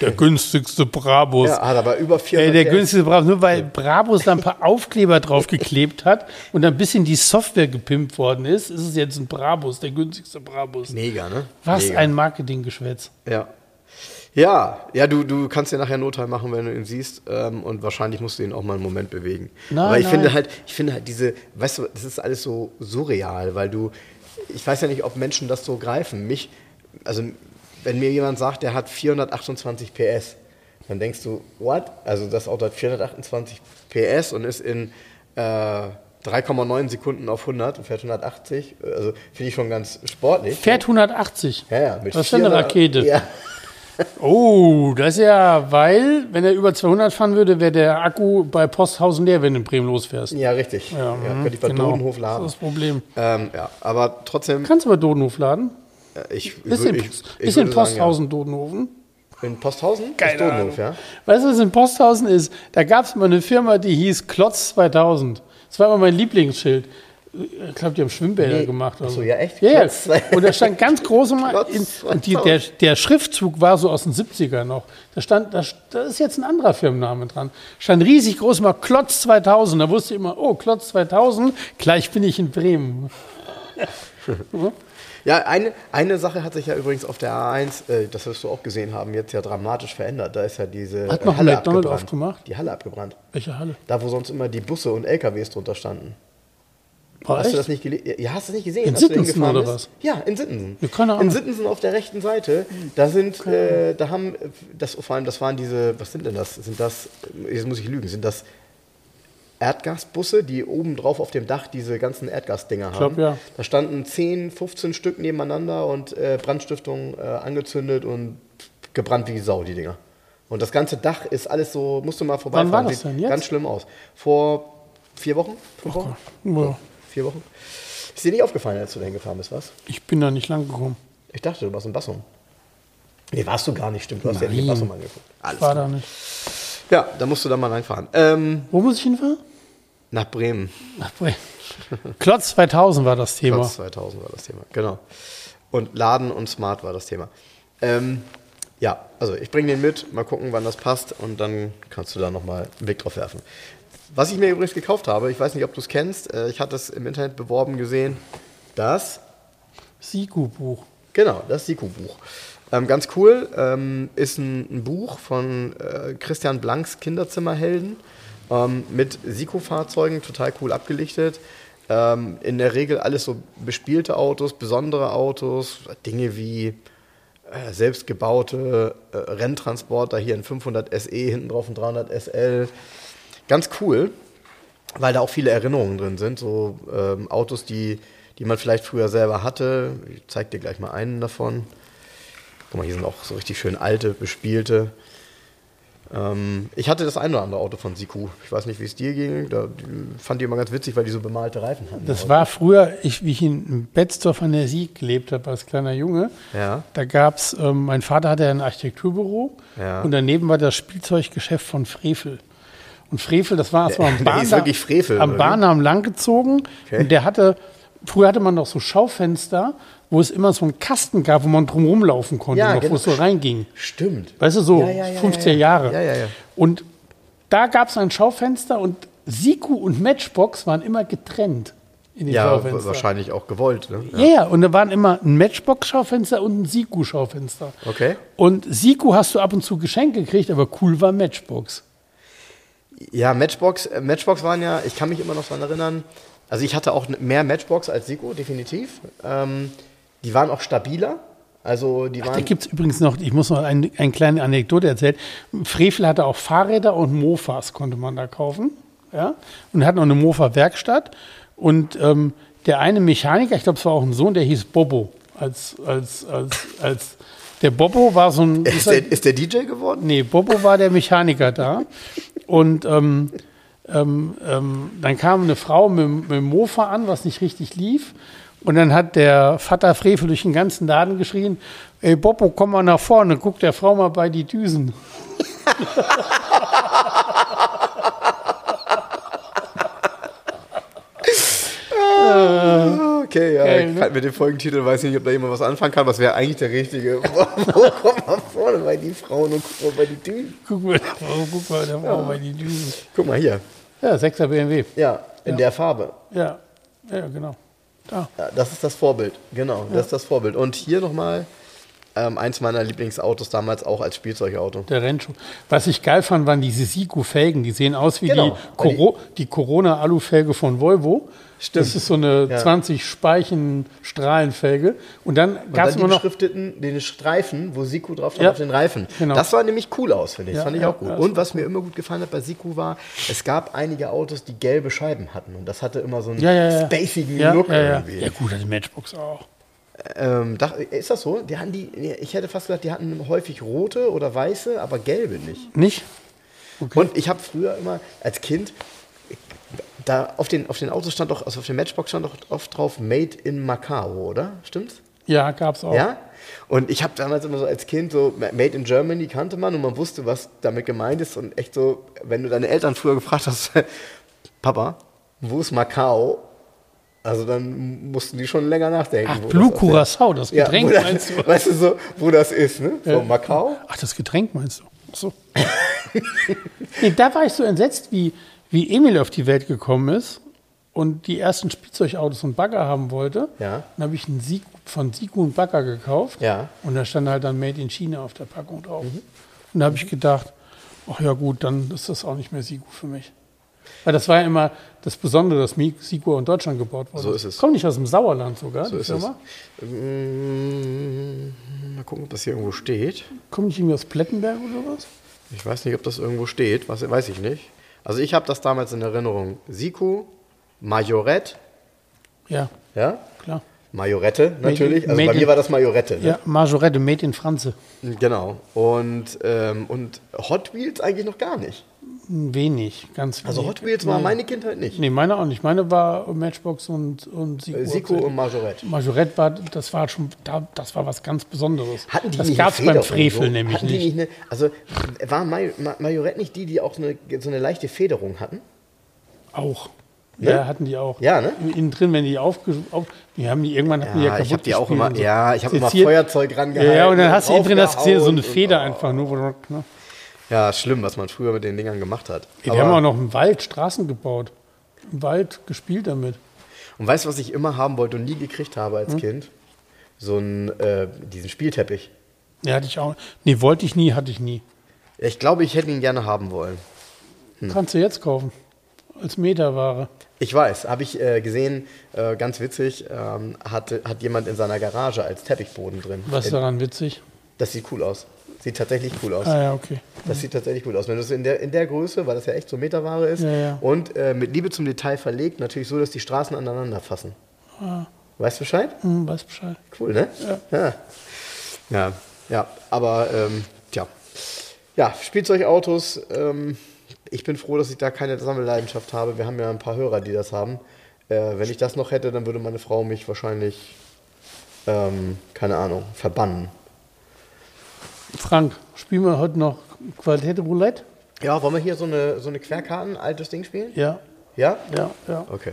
der günstigste Brabus. Ja, hat aber über 400 Ey, der günstigste Brabus, nur weil Brabus da ein paar Aufkleber draufgeklebt hat und ein bisschen die Software gepimpt worden ist, ist es jetzt ein Brabus, der günstigste Brabus. Mega, ne? Was Mega. ein Marketinggeschwätz. Ja. Ja, ja, du, du kannst dir nachher Notteil machen, wenn du ihn siehst. Ähm, und wahrscheinlich musst du ihn auch mal einen Moment bewegen. Nein, Aber ich nein. finde halt, ich finde halt diese, weißt du, das ist alles so surreal, weil du, ich weiß ja nicht, ob Menschen das so greifen. Mich, also wenn mir jemand sagt, der hat 428 PS, dann denkst du, what? Also das Auto hat 428 PS und ist in äh, 3,9 Sekunden auf 100 und fährt 180. Also finde ich schon ganz sportlich. Fährt 180. Ja, ja, mit Was ist eine 400 Rakete? Ja. Oh, das ist ja, weil, wenn er über 200 fahren würde, wäre der Akku bei Posthausen leer, wenn du in Bremen losfährst. Ja, richtig. Ja, mhm, könnte ich bei genau. Dodenhof Das laden. ist das Problem. Ähm, ja, aber trotzdem, Kannst du bei Dodenhof laden? Äh, ich, in, ich, ich ist in würde sagen, Posthausen Dodenhofen? Ja. In Posthausen? Keine ist Dodenhof, ja. Weißt du, was in Posthausen ist? Da gab es mal eine Firma, die hieß Klotz 2000. Das war immer mein Lieblingsschild. Ich glaube, die haben Schwimmbäder Nee. gemacht. Ach so, also. ja, echt? Ja, ja. 2000. Und da stand ganz groß in, und die, der, der Schriftzug war so aus den 70er noch. Da stand, da, da ist jetzt ein anderer Firmenname dran. Stand riesig groß immer Klotz 2000. Da wusste ich immer, oh, Klotz 2000, gleich bin ich in Bremen. Ja, eine, eine Sache hat sich ja übrigens auf der A1, äh, das wirst du auch gesehen haben, jetzt ja dramatisch verändert. Da ist ja diese Hat äh, noch ein Halle abgebrannt. aufgemacht? Die Halle abgebrannt. Welche Halle? Da, wo sonst immer die Busse und LKWs drunter standen. War hast echt? du das nicht gelesen? Ja, hast du nicht gesehen? In Sittensen oder bist? Ja, in Sittensen. Ja, keine Ahnung. In Sittensen auf der rechten Seite, da sind, äh, da haben, äh, das, vor allem, das waren diese, was sind denn das? Sind das, äh, jetzt muss ich lügen, sind das Erdgasbusse, die oben drauf auf dem Dach diese ganzen Erdgasdinger haben? glaub, ja. Da standen 10, 15 Stück nebeneinander und äh, Brandstiftung äh, angezündet und gebrannt wie Sau, die Dinger. Und das ganze Dach ist alles so, musst du mal vorbeifahren. war das Sieht denn? Jetzt? Ganz schlimm aus. Vor vier Wochen? Fünf Wochen? Ja, Vier Wochen? Ist dir nicht aufgefallen, als du dahin gefahren bist, was? ich bin da nicht lang gekommen. Ich dachte, du warst in Bassum. Nee, warst du gar nicht, stimmt. Du hast ja nicht in Nein. Bassum angeguckt. Alles War klar. da nicht. Ja, da musst du dann mal reinfahren. Ähm, Wo muss ich hinfahren? Nach Bremen. Ach, Bremen. Klotz 2000 war das Thema. Platz 2000 war das Thema, genau. Und Laden und Smart war das Thema. Ähm, ja, also ich bringe den mit, mal gucken, wann das passt und dann kannst du da nochmal einen Blick drauf werfen. Was ich mir übrigens gekauft habe, ich weiß nicht, ob du es kennst, äh, ich hatte es im Internet beworben gesehen, das Siku-Buch. Genau, das Siku-Buch. Ähm, ganz cool, ähm, ist ein, ein Buch von äh, Christian Blanks Kinderzimmerhelden ähm, mit Siku-Fahrzeugen, total cool abgelichtet. Ähm, in der Regel alles so bespielte Autos, besondere Autos, Dinge wie äh, selbstgebaute äh, Renntransporter, hier ein 500 SE, hinten drauf ein 300 SL. Ganz cool, weil da auch viele Erinnerungen drin sind, so ähm, Autos, die, die man vielleicht früher selber hatte. Ich zeig dir gleich mal einen davon. Guck mal, hier sind auch so richtig schön alte, bespielte. Ähm, ich hatte das ein oder andere Auto von Siku. Ich weiß nicht, wie es dir ging. Da, fand die immer ganz witzig, weil die so bemalte Reifen hatten. Das war früher, ich, wie ich in Betzdorf an der Sieg gelebt habe als kleiner Junge. Ja. Da gab es, ähm, mein Vater hatte ein Architekturbüro Ja. und daneben war das Spielzeuggeschäft von Frevel. Und Frevel, das war so am hieß wirklich Frevel, am? Bahndamm langgezogen. Okay. Und der hatte, früher hatte man noch so Schaufenster, wo es immer so einen Kasten gab, wo man drum rumlaufen konnte, Ja, noch, genau. wo es so reinging. Stimmt. Weißt du, so Ja, ja, ja, 15 ja, ja. Jahre. Ja, ja, ja. Und da gab es ein Schaufenster und Siku und Matchbox waren immer getrennt in den Ja, Schaufenstern. wahrscheinlich auch gewollt. Ne? Ja, ja, und da waren immer ein Matchbox-Schaufenster und ein Siku-Schaufenster. Okay. Und Siku hast du ab und zu geschenkt gekriegt, aber cool war Matchbox. Ja, Matchbox, äh, Matchbox waren ja, ich kann mich immer noch daran erinnern, also ich hatte auch mehr Matchbox als Sico, definitiv. Ähm, die waren auch stabiler. Also die Da waren. gibt es übrigens noch, ich muss noch ein, eine kleine Anekdote erzählen. Frevel hatte auch Fahrräder und Mofas, konnte man da kaufen. Ja? Und hat noch eine Mofa-Werkstatt. Und ähm, der eine Mechaniker, ich glaube, es war auch ein Sohn, der hieß Bobo. Als, als, als, als der Bobo war so ein. ist, der, ist der DJ geworden? Nee, Bobo war der Mechaniker da. Und ähm, ähm, ähm, dann kam eine Frau mit, mit dem Mofa an, was nicht richtig lief. Und dann hat der Vater Frevel durch den ganzen Laden geschrien, ey Bobo, komm mal nach vorne, guck der Frau mal bei die Düsen. Okay, ja, Geil, ne? Mit dem Folgentitel weiß ich nicht, ob da jemand was anfangen kann. Was wäre eigentlich der richtige? Wo kommt man vorne bei die Frauen und guck mal bei die Dünen? Guck mal, guck mal, da brauchen wir die Düsen. Guck mal hier. Ja, 6er BMW. Ja, in Ja. der Farbe. Ja, ja, genau. Da. Ja, das ist das Vorbild. Genau, das ist das Vorbild. Und hier nochmal ähm, eins meiner Lieblingsautos damals auch als Spielzeugauto. Der Rennschuh. Was ich geil fand, waren diese Siku-Felgen. Die sehen aus wie Genau, die, weil die- Coro die Corona-Alu-Felge von Volvo. Stimmt. Das ist so eine Ja. 20 Speichen Strahlenfelge. Und dann gab es immer noch. beschrifteten, den Streifen, wo Siku drauf stand Ja, auf den Reifen. genau. Das sah nämlich cool aus, finde ich. Ja, das fand ich auch gut. Und was mir immer gut gefallen hat bei Siku war, es gab einige Autos, die gelbe Scheiben hatten. Und das hatte immer so einen spacigen Look irgendwie. ja, gut, die Matchbox auch. Ähm, ist das so? Die hatten die, ich hätte fast gesagt, die hatten häufig rote oder weiße, aber gelbe nicht. Nicht? Okay. Und ich habe früher immer als Kind, da auf den, auf den Autos stand doch, also auf den Matchbox stand doch oft drauf Made in Macau, oder? Stimmt's? ja, gab es auch. Ja? Und ich habe damals immer so als Kind so Made in Germany kannte man und man wusste, was damit gemeint ist. Und echt so, wenn du deine Eltern früher gefragt hast, Papa, wo ist Macau? Also dann mussten die schon länger nachdenken. Ach, Blue das Curacao, das Ja, Getränk wo das, meinst du? Weißt du so, wo das ist, ne? So, Macau? Ach, das Getränk meinst du? Ach so. nee, da war ich so entsetzt, wie, wie Emil auf die Welt gekommen ist und die ersten Spielzeugautos und Bagger haben wollte. Ja. Dann habe ich einen Sieg, von Siku einen Bagger gekauft. Ja. Und da stand halt dann Made in China auf der Packung drauf. Und da habe ich gedacht, ach ja gut, dann ist das auch nicht mehr Siku für mich. Weil das war ja immer das Besondere, dass Siku in Deutschland gebaut wurde. So ist es. Kommt nicht aus dem Sauerland sogar, So die ist es. Firma. Mm, Mal gucken, ob das hier irgendwo steht. Kommt nicht irgendwie aus Plettenberg oder was? Ich weiß nicht, ob das irgendwo steht. Was, weiß ich nicht. Also ich habe das damals in Erinnerung. Siku, Majorette, Ja, ja? klar. Majorette natürlich. Also made bei in- mir war das Majorette. Ne? Ja, Majorette, Made in France. Genau. Und, ähm, und Hot Wheels eigentlich noch gar nicht. Wenig, ganz wenig. Also Hot Wheels war meine Kindheit nicht. Nee, meine auch nicht. Meine war Matchbox und, und Siku. Äh, Siku und Majorette. Majorette war, das war schon, da- das war was ganz Besonderes. Hatten die das gab es beim Frevel so? nämlich Hatten die nicht. eine, also war Maj Ma- Majorette nicht die, die auch so eine, so eine leichte Federung hatten? Auch. Ne? Ja, hatten die auch. Ja, ne? Innen drin, wenn die aufge... Auf, die haben die irgendwann hatten die ja Ja, kaputt ich habe die auch immer, so. ja, ich habe immer Feuerzeug rangehalten. Ja, ja, und dann hast du innen drin das gesehen, so eine Feder einfach nur. Ne? Ja, schlimm, was man früher mit den Dingern gemacht hat. Wir Aber- haben auch noch im Wald Straßen gebaut. Im Wald gespielt damit. Und weißt du, was ich immer haben wollte und nie gekriegt habe Hm? als Kind? So einen, äh, diesen Spielteppich. Ja, hatte ich auch. Nee, wollte ich nie, hatte ich nie. Ich glaube, ich hätte ihn gerne haben wollen. Hm. Kannst du jetzt kaufen. Als Meterware. Ich weiß, habe ich äh, gesehen, äh, ganz witzig, ähm, hat, hat jemand in seiner Garage als Teppichboden drin. Was ist daran witzig? Das sieht cool aus. Sieht tatsächlich cool aus. Ah ja, okay. Das sieht tatsächlich cool aus. Wenn du es in der, in der Größe, weil das ja echt so Meterware ist, Ja, ja. und äh, mit Liebe zum Detail verlegt, natürlich so, dass die Straßen aneinander fassen. Weißt du Bescheid? Hm, weiß Bescheid. Cool, ne? Ja. Ja, ja. aber ähm, tja. Ja, Spielzeugautos, ähm, ich bin froh, dass ich da keine Sammelleidenschaft habe. Wir haben ja ein paar Hörer, die das haben. Äh, wenn ich das noch hätte, dann würde meine Frau mich wahrscheinlich, ähm, keine Ahnung, verbannen. Frank, spielen wir heute noch Qualität Roulette? Ja, wollen wir hier so eine, so eine Querkarten, altes Ding spielen? Ja, Ja? ja, ja. Okay.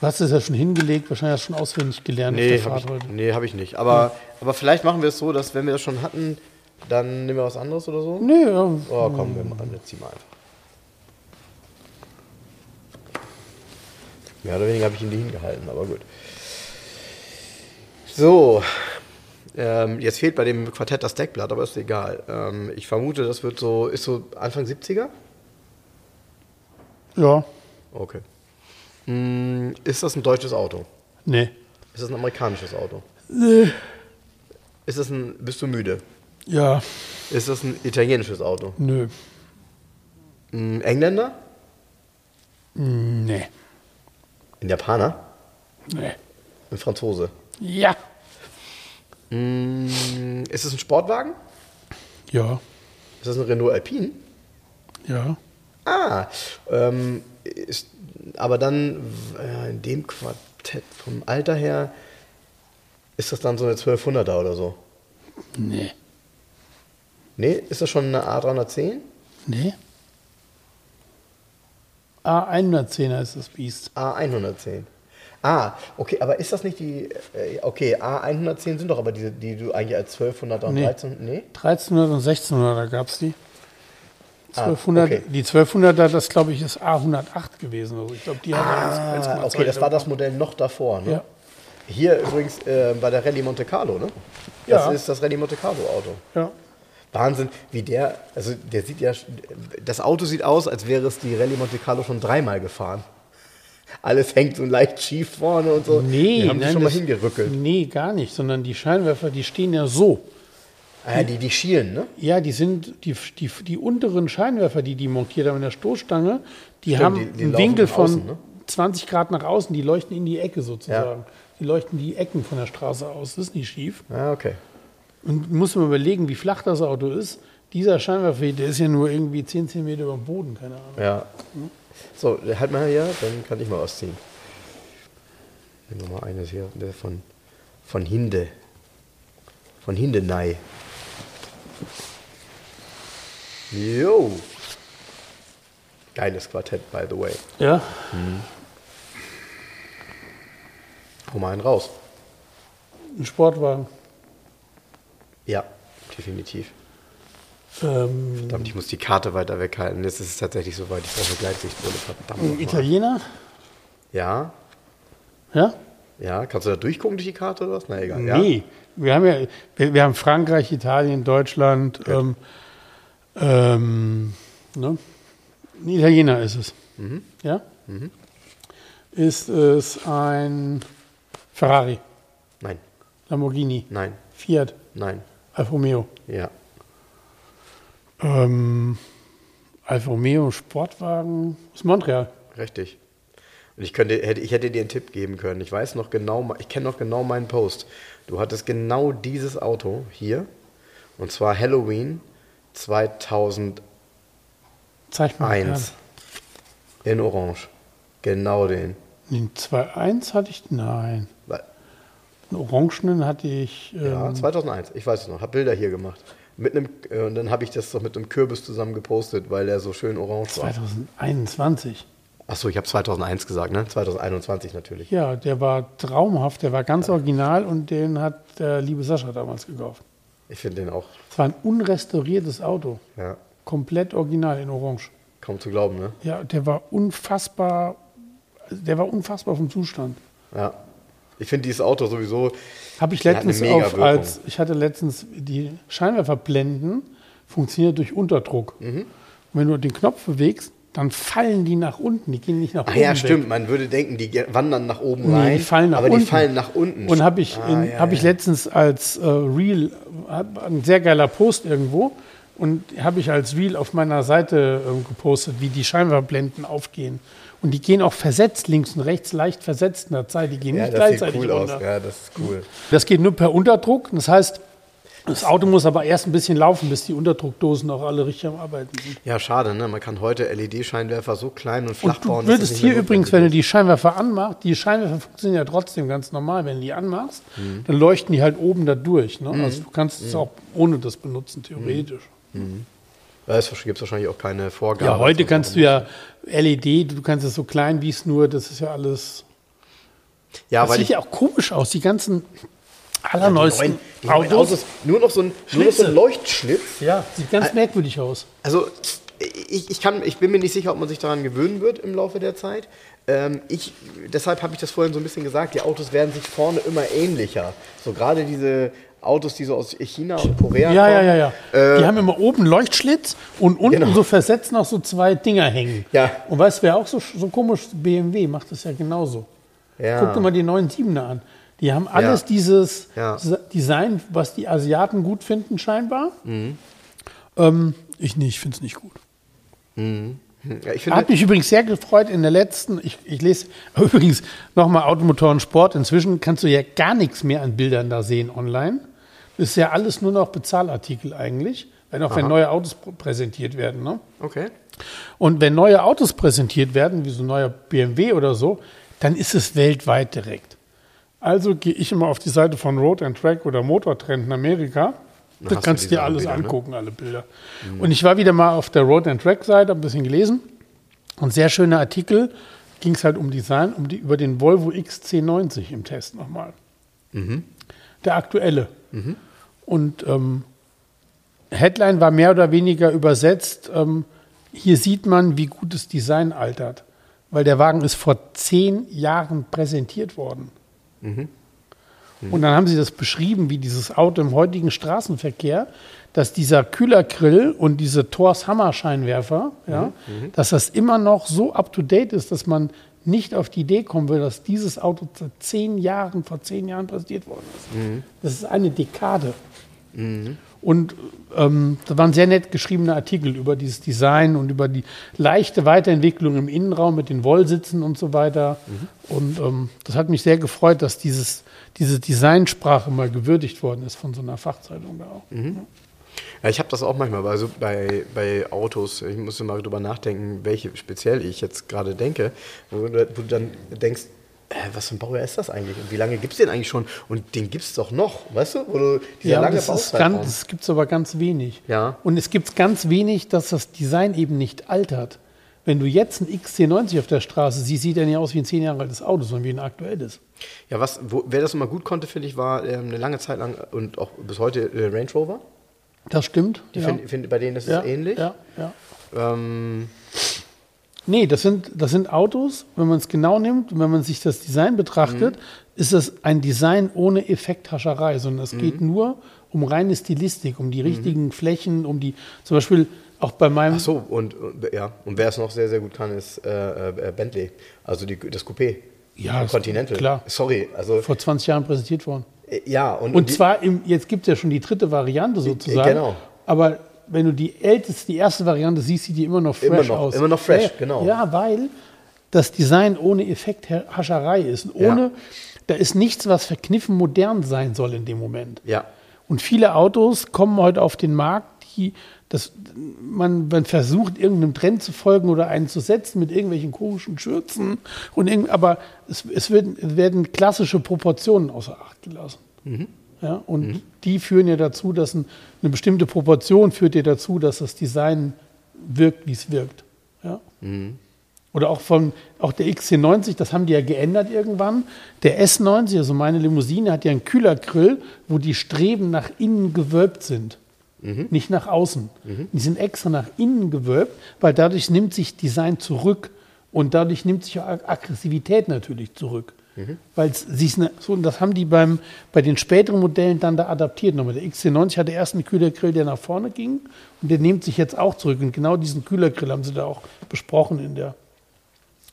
Du hast es ja schon hingelegt, wahrscheinlich hast du schon auswendig gelernt Nee, auf der habe Fahrt ich, heute. nee, hab ich nicht. Aber, aber vielleicht machen wir es so, dass wenn wir das schon hatten, dann nehmen wir was anderes oder so. Nee, ja. Oh, komm, wir machen jetzt zieh mal einfach. Mehr oder weniger habe ich ihn die hingehalten, aber gut. So, ähm, jetzt fehlt bei dem Quartett das Deckblatt, aber ist egal. Ähm, ich vermute, das wird so, ist so Anfang 70er? Ja, Okay. Hm, ist das ein deutsches Auto? nee. Ist das ein amerikanisches Auto? Nee. Ist das ein, bist du müde? Ja, Ist das ein italienisches Auto? nö. Ein Engländer? Nee. Ein Japaner? Nee. Ein Franzose? Ja. Mm, Ist es ein Sportwagen? Ja. Ist das ein Renault Alpine? Ja. Ah, ähm, ist, aber dann äh, in dem Quartett vom Alter her ist das dann so eine 1200er oder so? Nee. Nee, ist das schon eine A310? Nee. A110er ist das Biest. A110. Ah, okay, aber ist das nicht die, äh, okay, A110 sind doch aber diese, die du eigentlich als 1200er und Nee. 13, nee? 1300 und 1600er gab es die. Ah, 1200, okay. Die 1200er, das glaube ich, ist A108 gewesen. Also ich glaube, die hat Ah, mal okay, das war das Modell noch davor, ne? Ja. Hier übrigens äh, bei der Rallye Monte Carlo, ne? Das Ja. ist das Rallye Monte Carlo Auto. Ja. Wahnsinn, wie der, also der sieht ja, das Auto sieht aus, als wäre es die Rallye Monte Carlo schon dreimal gefahren. Alles hängt so leicht schief vorne und so. Nee, die haben die nein, schon mal hingerückelt. Nee, gar nicht, sondern die Scheinwerfer, die stehen ja so. Ah, ja, die, die schielen, ne? Ja, die sind, die, die, die unteren Scheinwerfer, die die montiert haben in der Stoßstange, die Stimmt, haben die- die einen Winkel von außen, ne? 20 Grad nach außen, die leuchten in die Ecke sozusagen. Die leuchten die Ecken von der Straße aus, das ist nicht schief. Ah, okay. Und muss man überlegen, wie flach das Auto ist. Dieser Scheinwerfer, der ist ja nur irgendwie 10 cm über dem Boden, keine Ahnung. Ja. So, halt mal hier, dann kann ich mal ausziehen. Nehmen wir mal eines hier, der von, von Hinde. Von Hindenei. Jo. Geiles Quartett, by the way. Ja, Hau mal einen raus. ein Sportwagen. Ja, definitiv. Ähm, Verdammt, ich muss die Karte weiter weghalten. Jetzt ist es tatsächlich soweit. Ich brauche eine Gleitsichtbrille. Verdammt. ein. Italiener. Ja, Ja? ja. Kannst du da durchgucken durch die Karte oder was? Na egal. Ja? Nee. Wir haben ja, wir, wir haben Frankreich, Italien, Deutschland. Ähm, ähm, ne? Ein Italiener ist es. Mhm. Ja? Ist es ein Ferrari, Nein, Lamborghini, nein, Fiat, nein. Alfa Romeo. Ja. Ähm, Alfa Romeo Sportwagen aus Montreal. Richtig. Und ich, könnte, hätte, ich hätte dir einen Tipp geben können. Ich weiß noch genau, ich kenne noch genau meinen Post. Du hattest genau dieses Auto hier. Und zwar Halloween 2001 Zeig mal. in Orange. Genau den. Den 2.1 hatte ich, nein. Den Orangenen hatte ich. Ja, Ähm, 2001. Ich weiß es noch. Hab Bilder hier gemacht. Mit einem, äh, und dann habe ich das doch mit einem Kürbis zusammen gepostet, weil der so schön orange war. 2021. Achso, ich habe 2001 gesagt, ne? 2021 natürlich. Ja, der war traumhaft, der war ganz original und den hat der liebe Sascha damals gekauft. Ich finde den auch, Es war ein unrestauriertes Auto, ja, komplett original in Orange. kaum zu glauben, ne? Ja, der war unfassbar, der war unfassbar vom Zustand. Ja. Ich finde dieses Auto sowieso. Habe ich letztens auf, als ich hatte letztens die Scheinwerferblenden funktioniert durch Unterdruck. Mhm. Wenn du den Knopf bewegst, dann fallen die nach unten, die gehen nicht nach Ah oben. ja, weg. stimmt. Man würde denken, die wandern nach oben Nee, rein. die fallen nach aber unten. die fallen nach unten. Und habe ich, Ah, in, ja, hab ich ja. letztens als äh, Reel, ein sehr geiler Post irgendwo, und habe ich als Reel auf meiner Seite ähm, gepostet, wie die Scheinwerferblenden aufgehen. Und die gehen auch versetzt links und rechts, leicht versetzt in der Zeit. Die gehen Ja, nicht das sieht gleichzeitig cool aus. runter. Ja, das ist cool. Das geht nur per Unterdruck. Das heißt, das Auto muss aber erst ein bisschen laufen, bis die Unterdruckdosen auch alle richtig am Arbeiten sind. Ja, schade, ne? Man kann heute LED-Scheinwerfer so klein und flach Und du bauen. es würdest hier übrigens, wenn du die Scheinwerfer anmachst, die Scheinwerfer funktionieren ja trotzdem ganz normal, wenn du die anmachst, Mhm. dann leuchten die halt oben da durch. Ne? Also du kannst es auch ohne das benutzen, theoretisch. ist. Ja, Es gibt wahrscheinlich auch keine Vorgaben. Ja, heute Also, kannst du ja LED, du kannst es so klein wie es nur, das ist ja alles. Ja, Das weil sieht ja auch komisch aus, die ganzen Die allerneuesten neuen, die neuen Autos. Autos, nur noch so ein, nur noch so ein Leuchtschlitz. Ja, sieht ganz merkwürdig aus. Also ich, ich, kann, ich bin mir nicht sicher, ob man sich daran gewöhnen wird im Laufe der Zeit. Ähm, ich, deshalb habe ich das vorhin so ein bisschen gesagt, die Autos werden sich vorne immer ähnlicher. So gerade diese Autos, die so aus China und Korea Ja, ja, kommen. ja, ja. die haben immer oben Leuchtschlitz und unten Genau. so versetzt noch so zwei Dinger hängen. Ja. Und weißt du, wer auch so, so komisch, BMW macht das ja genauso. Ja. Guck dir mal die neuen Siebener an. Die haben alles Ja. dieses Ja. Design, was die Asiaten gut finden, scheinbar. Mhm. Ähm, ich nicht, ich finde es nicht gut. Ja, ich finde, Hat mich übrigens sehr gefreut in der letzten, ich, ich lese übrigens nochmal Automotoren Sport. Inzwischen kannst du ja gar nichts mehr an Bildern da sehen online. Ist ja alles nur noch Bezahlartikel eigentlich, wenn auch wenn neue Autos pr- präsentiert werden. Ne? okay. Und wenn neue Autos präsentiert werden, wie so ein neuer BMW oder so, dann ist es weltweit direkt. Also gehe ich immer auf die Seite von Road and Track oder Motortrend in Amerika. Da kannst du dir alles Bilder, ne? angucken, alle Bilder. Und ich war wieder mal auf der Road and Track Seite, habe ein bisschen gelesen. Und sehr schöner Artikel ging es halt um Design, um die, über den Volvo XC90 im Test nochmal. Der aktuelle. Und ähm, Headline war mehr oder weniger übersetzt, ähm, hier sieht man, wie gut das Design altert. Weil der Wagen ist vor zehn Jahren präsentiert worden. Und dann haben sie das beschrieben, wie dieses Auto im heutigen Straßenverkehr, dass dieser Kühlergrill und diese Thors Hammerscheinwerfer, ja, dass das immer noch so up-to-date ist, dass man nicht auf die Idee kommen will, dass dieses Auto vor zehn Jahren, vor zehn Jahren präsentiert worden ist. Das ist eine Dekade. Und ähm, da waren sehr nett geschriebene Artikel über dieses Design und über die leichte Weiterentwicklung im Innenraum mit den Wollsitzen und so weiter. Und ähm, das hat mich sehr gefreut, dass dieses, diese Designsprache mal gewürdigt worden ist von so einer Fachzeitung da auch. Ja, ich habe das auch manchmal bei, so, bei, bei Autos. Ich muss mal drüber nachdenken, welche speziell ich jetzt gerade denke, wo du, wo du dann denkst, äh, was für ein Baujahr ist das eigentlich? Und wie lange gibt es den eigentlich schon? Und den gibt es doch noch, weißt du? Wo dieser Ja, lange das, ist ganz, das gibt es aber ganz wenig. Ja. Und es gibt ganz wenig, dass das Design eben nicht altert. Wenn du jetzt ein XC90 auf der Straße siehst, sieht er nicht aus wie ein zehn Jahre altes Auto, sondern wie ein aktuelles. Ja, was, wo, wer das immer gut konnte, finde ich, war ähm, eine lange Zeit lang und auch bis heute äh, Range Rover. Das stimmt. Ich ja. finde, find, bei denen ist ja, es ähnlich. Ja, ja. Ähm, Nee, das sind, das sind Autos, wenn man es genau nimmt und wenn man sich das Design betrachtet, ist das ein Design ohne Effekthascherei, sondern es geht nur um reine Stilistik, um die richtigen Flächen, um die, zum Beispiel auch bei meinem, ach so, und, und ja, und wer es noch sehr, sehr gut kann, ist äh, äh, Bentley. Also die, das Coupé. Ja, Continental. klar. Sorry, also vor 20 Jahren präsentiert worden. Äh, ja. Und, Und zwar, im, jetzt gibt es ja schon die dritte Variante sozusagen. genau. Aber wenn du die älteste, die erste Variante siehst, sieht die immer noch fresh Immer noch- aus. immer noch fresh, ja, genau. Ja, weil das Design ohne Effekthascherei ist. Und Ja. Ohne, da ist nichts, was verkniffen modern sein soll in dem Moment. Ja. Und viele Autos kommen heute auf den Markt, die das, man, man versucht, irgendeinem Trend zu folgen oder einen zu setzen mit irgendwelchen komischen Schürzen. Und irgend, aber es, es, werden, es werden klassische Proportionen außer Acht gelassen. Ja, und die führen ja dazu, dass ein, eine bestimmte Proportion führt ja dazu, dass das Design wirkt, wie es wirkt. Ja? Oder auch von auch der XC90, das haben die ja geändert irgendwann. Der S90, also meine Limousine, hat ja einen Kühlergrill, wo die Streben nach innen gewölbt sind. Nicht nach außen. Die sind extra nach innen gewölbt, weil dadurch nimmt sich Design zurück und dadurch nimmt sich auch Ag- Aggressivität natürlich zurück. Weil es sich ne, so, und das haben die beim, bei den späteren Modellen dann da adaptiert. Nochmal. Der XC90 hatte erst einen Kühlergrill, der nach vorne ging und der nimmt sich jetzt auch zurück. Und genau diesen Kühlergrill haben sie da auch besprochen in der,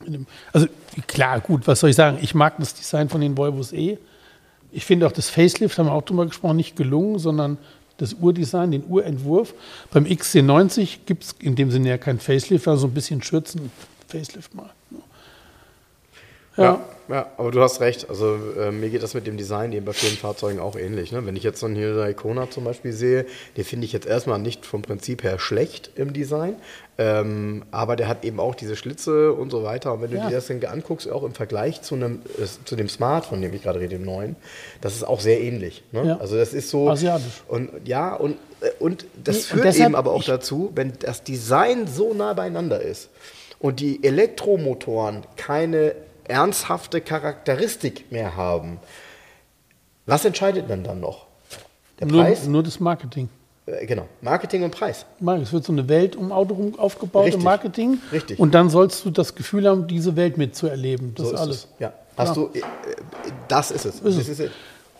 in dem, also klar, gut, was soll ich sagen? Ich mag das Design von den Volvos eh. Ich finde auch das Facelift, haben wir auch drüber gesprochen, nicht gelungen, sondern das Urdesign, den Urentwurf. Beim XC90 gibt es in dem Sinne ja kein Facelift, also so ein bisschen Schürzen, Facelift mal. Ja. Ja, ja, aber du hast recht. Also äh, mir geht das mit dem Design eben bei vielen Fahrzeugen auch ähnlich. Ne? Wenn ich jetzt so einen Hyundai Kona zum Beispiel sehe, den finde ich jetzt erstmal nicht vom Prinzip her schlecht im Design, ähm, aber der hat eben auch diese Schlitze und so weiter. Und wenn du Ja. dir das dann anguckst, auch im Vergleich zu einem äh, zu dem Smart, von dem ich gerade rede, dem neuen, das ist auch sehr ähnlich. Ne? Ja. Also das ist so Asiatisch. und ja und äh, und das Nee, und führt deshalb- eben aber auch dazu, wenn das Design so nah beieinander ist und die Elektromotoren keine ernsthafte Charakteristik mehr haben, was entscheidet denn dann noch? Der Nur, Preis? nur das Marketing. Äh, genau, Marketing und Preis. Es wird so eine Welt um Auto rum aufgebaut Richtig. im Marketing. Richtig. Und dann sollst du das Gefühl haben, diese Welt mitzuerleben. Das So ist alles. es. Ja. Hast Klar. du, äh, das ist es. Ist das ist es.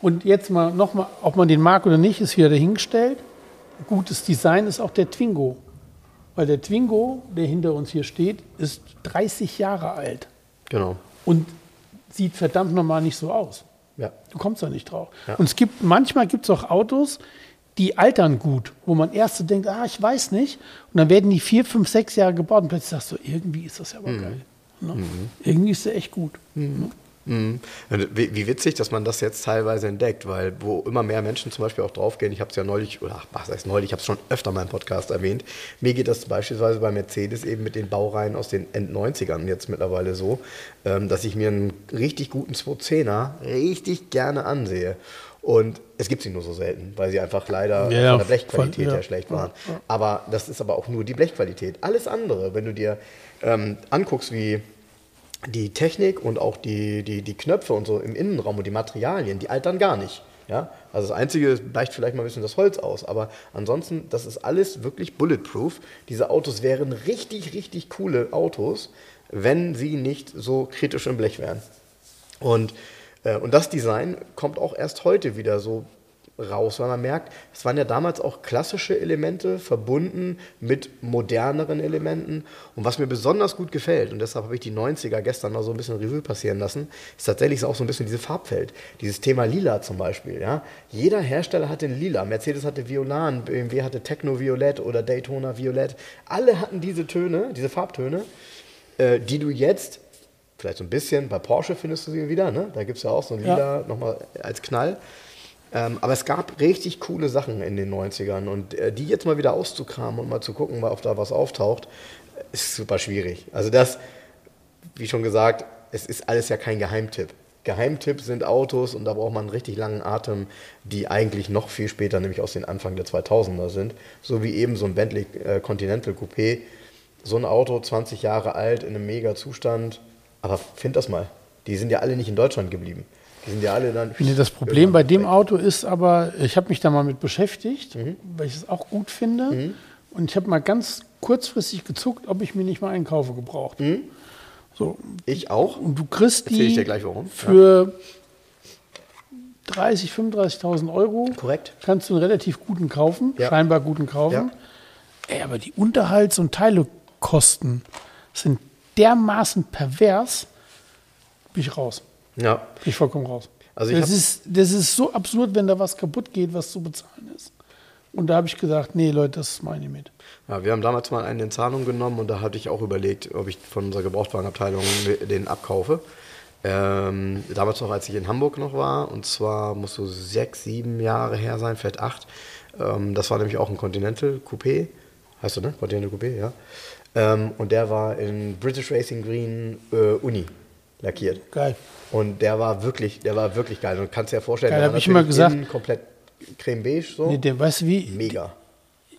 Und jetzt mal nochmal, ob man den mag oder nicht, ist wieder dahingestellt. Gutes Design ist auch der Twingo. Weil der Twingo, der hinter uns hier steht, ist 30 Jahre alt Genau. Und sieht verdammt normal nicht so aus. Ja. Du kommst da nicht drauf. Ja. Und es gibt, manchmal gibt es auch Autos, die altern gut, wo man erst so denkt, ah, ich weiß nicht. Und dann werden die vier, fünf, sechs Jahre gebaut und plötzlich sagst du, irgendwie ist das ja aber geil. Ne? Irgendwie ist der echt gut. Ne? Mhm. Wie, wie witzig, dass man das jetzt teilweise entdeckt, weil wo immer mehr Menschen zum Beispiel auch draufgehen, ich habe es ja neulich, oder ach, was heißt neulich, ich habe es schon öfter mal im Podcast erwähnt, mir geht das beispielsweise bei Mercedes eben mit den Baureihen aus den End-90ern jetzt mittlerweile so, ähm, dass ich mir einen richtig guten 210er richtig gerne ansehe. Und es gibt sie nur so selten, weil sie einfach leider Ja, von der Blechqualität ja. her schlecht waren. Aber das ist aber auch nur die Blechqualität. Alles andere, wenn du dir ähm, anguckst, wie die Technik und auch die, die, die Knöpfe und so im Innenraum und die Materialien, die altern gar nicht. Ja? Also das Einzige weicht vielleicht mal ein bisschen das Holz aus, aber ansonsten, das ist alles wirklich bulletproof. Diese Autos wären richtig, richtig coole Autos, wenn sie nicht so kritisch im Blech wären. Und, äh, und das Design kommt auch erst heute wieder so raus, weil man merkt, es waren ja damals auch klassische Elemente verbunden mit moderneren Elementen. Und was mir besonders gut gefällt, und deshalb habe ich die 90er gestern mal so ein bisschen Revue passieren lassen, ist tatsächlich auch so ein bisschen diese Farbfeld. Dieses Thema Lila zum Beispiel. Ja? Jeder Hersteller hatte ein Lila. Mercedes hatte Violan, BMW hatte Techno Violett oder Daytona Violett. Alle hatten diese Töne, diese Farbtöne, äh, die du jetzt vielleicht so ein bisschen, bei Porsche findest du sie wieder, ne? da gibt es ja auch so ein Lila ja. nochmal als Knall. Ähm, aber es gab richtig coole Sachen in den 90ern und äh, die jetzt mal wieder auszukramen und mal zu gucken, ob da was auftaucht, ist super schwierig. Also das, wie schon gesagt, es ist alles ja kein Geheimtipp. Geheimtipp sind Autos und da braucht man einen richtig langen Atem, die eigentlich noch viel später, nämlich aus den Anfang der 2000er sind. So wie eben so ein Bentley äh, Continental Coupé. So ein Auto, 20 Jahre alt, in einem mega Zustand. Aber find das mal. Die sind ja alle nicht in Deutschland geblieben. Die sind ja alle dann. Nee, das Problem bei dem. Auto ist aber, ich habe mich da mal mit beschäftigt, mhm. weil ich es auch gut finde. Mhm. Und ich habe mal ganz kurzfristig gezuckt, ob ich mir nicht mal einen kaufe gebraucht. Mhm. So. Ich auch. Und du kriegst die ich dir gleich warum. für ja. 30, 35.000 Euro. Korrekt. Kannst du einen relativ guten kaufen, ja. scheinbar guten kaufen. Ja. Ey, aber die Unterhalts- und Teilekosten sind dermaßen pervers, bin ich raus. Ja. Bin ich vollkommen raus. Also das, ist, das ist so absurd, wenn da was kaputt geht, was zu bezahlen ist. Und da habe ich gesagt, nee, Leute, das meine ich mit. Ja, wir haben damals mal einen in Zahlung genommen und da hatte ich auch überlegt, ob ich von unserer Gebrauchtwagenabteilung den abkaufe. Ähm, damals noch, als ich in Hamburg noch war, und zwar muss so sechs, sieben Jahre her sein, vielleicht acht. Ähm, das war nämlich auch ein Continental Coupé. Heißt du, ne? Continental Coupé, ja. Ähm, und der war in British Racing Green äh, Uni lackiert. Geil. Und der war wirklich, der war wirklich geil. Und kannst dir ja vorstellen, geil, der ich immer gesagt, komplett creme beige so. Nee, der, weißt du wie? Mega.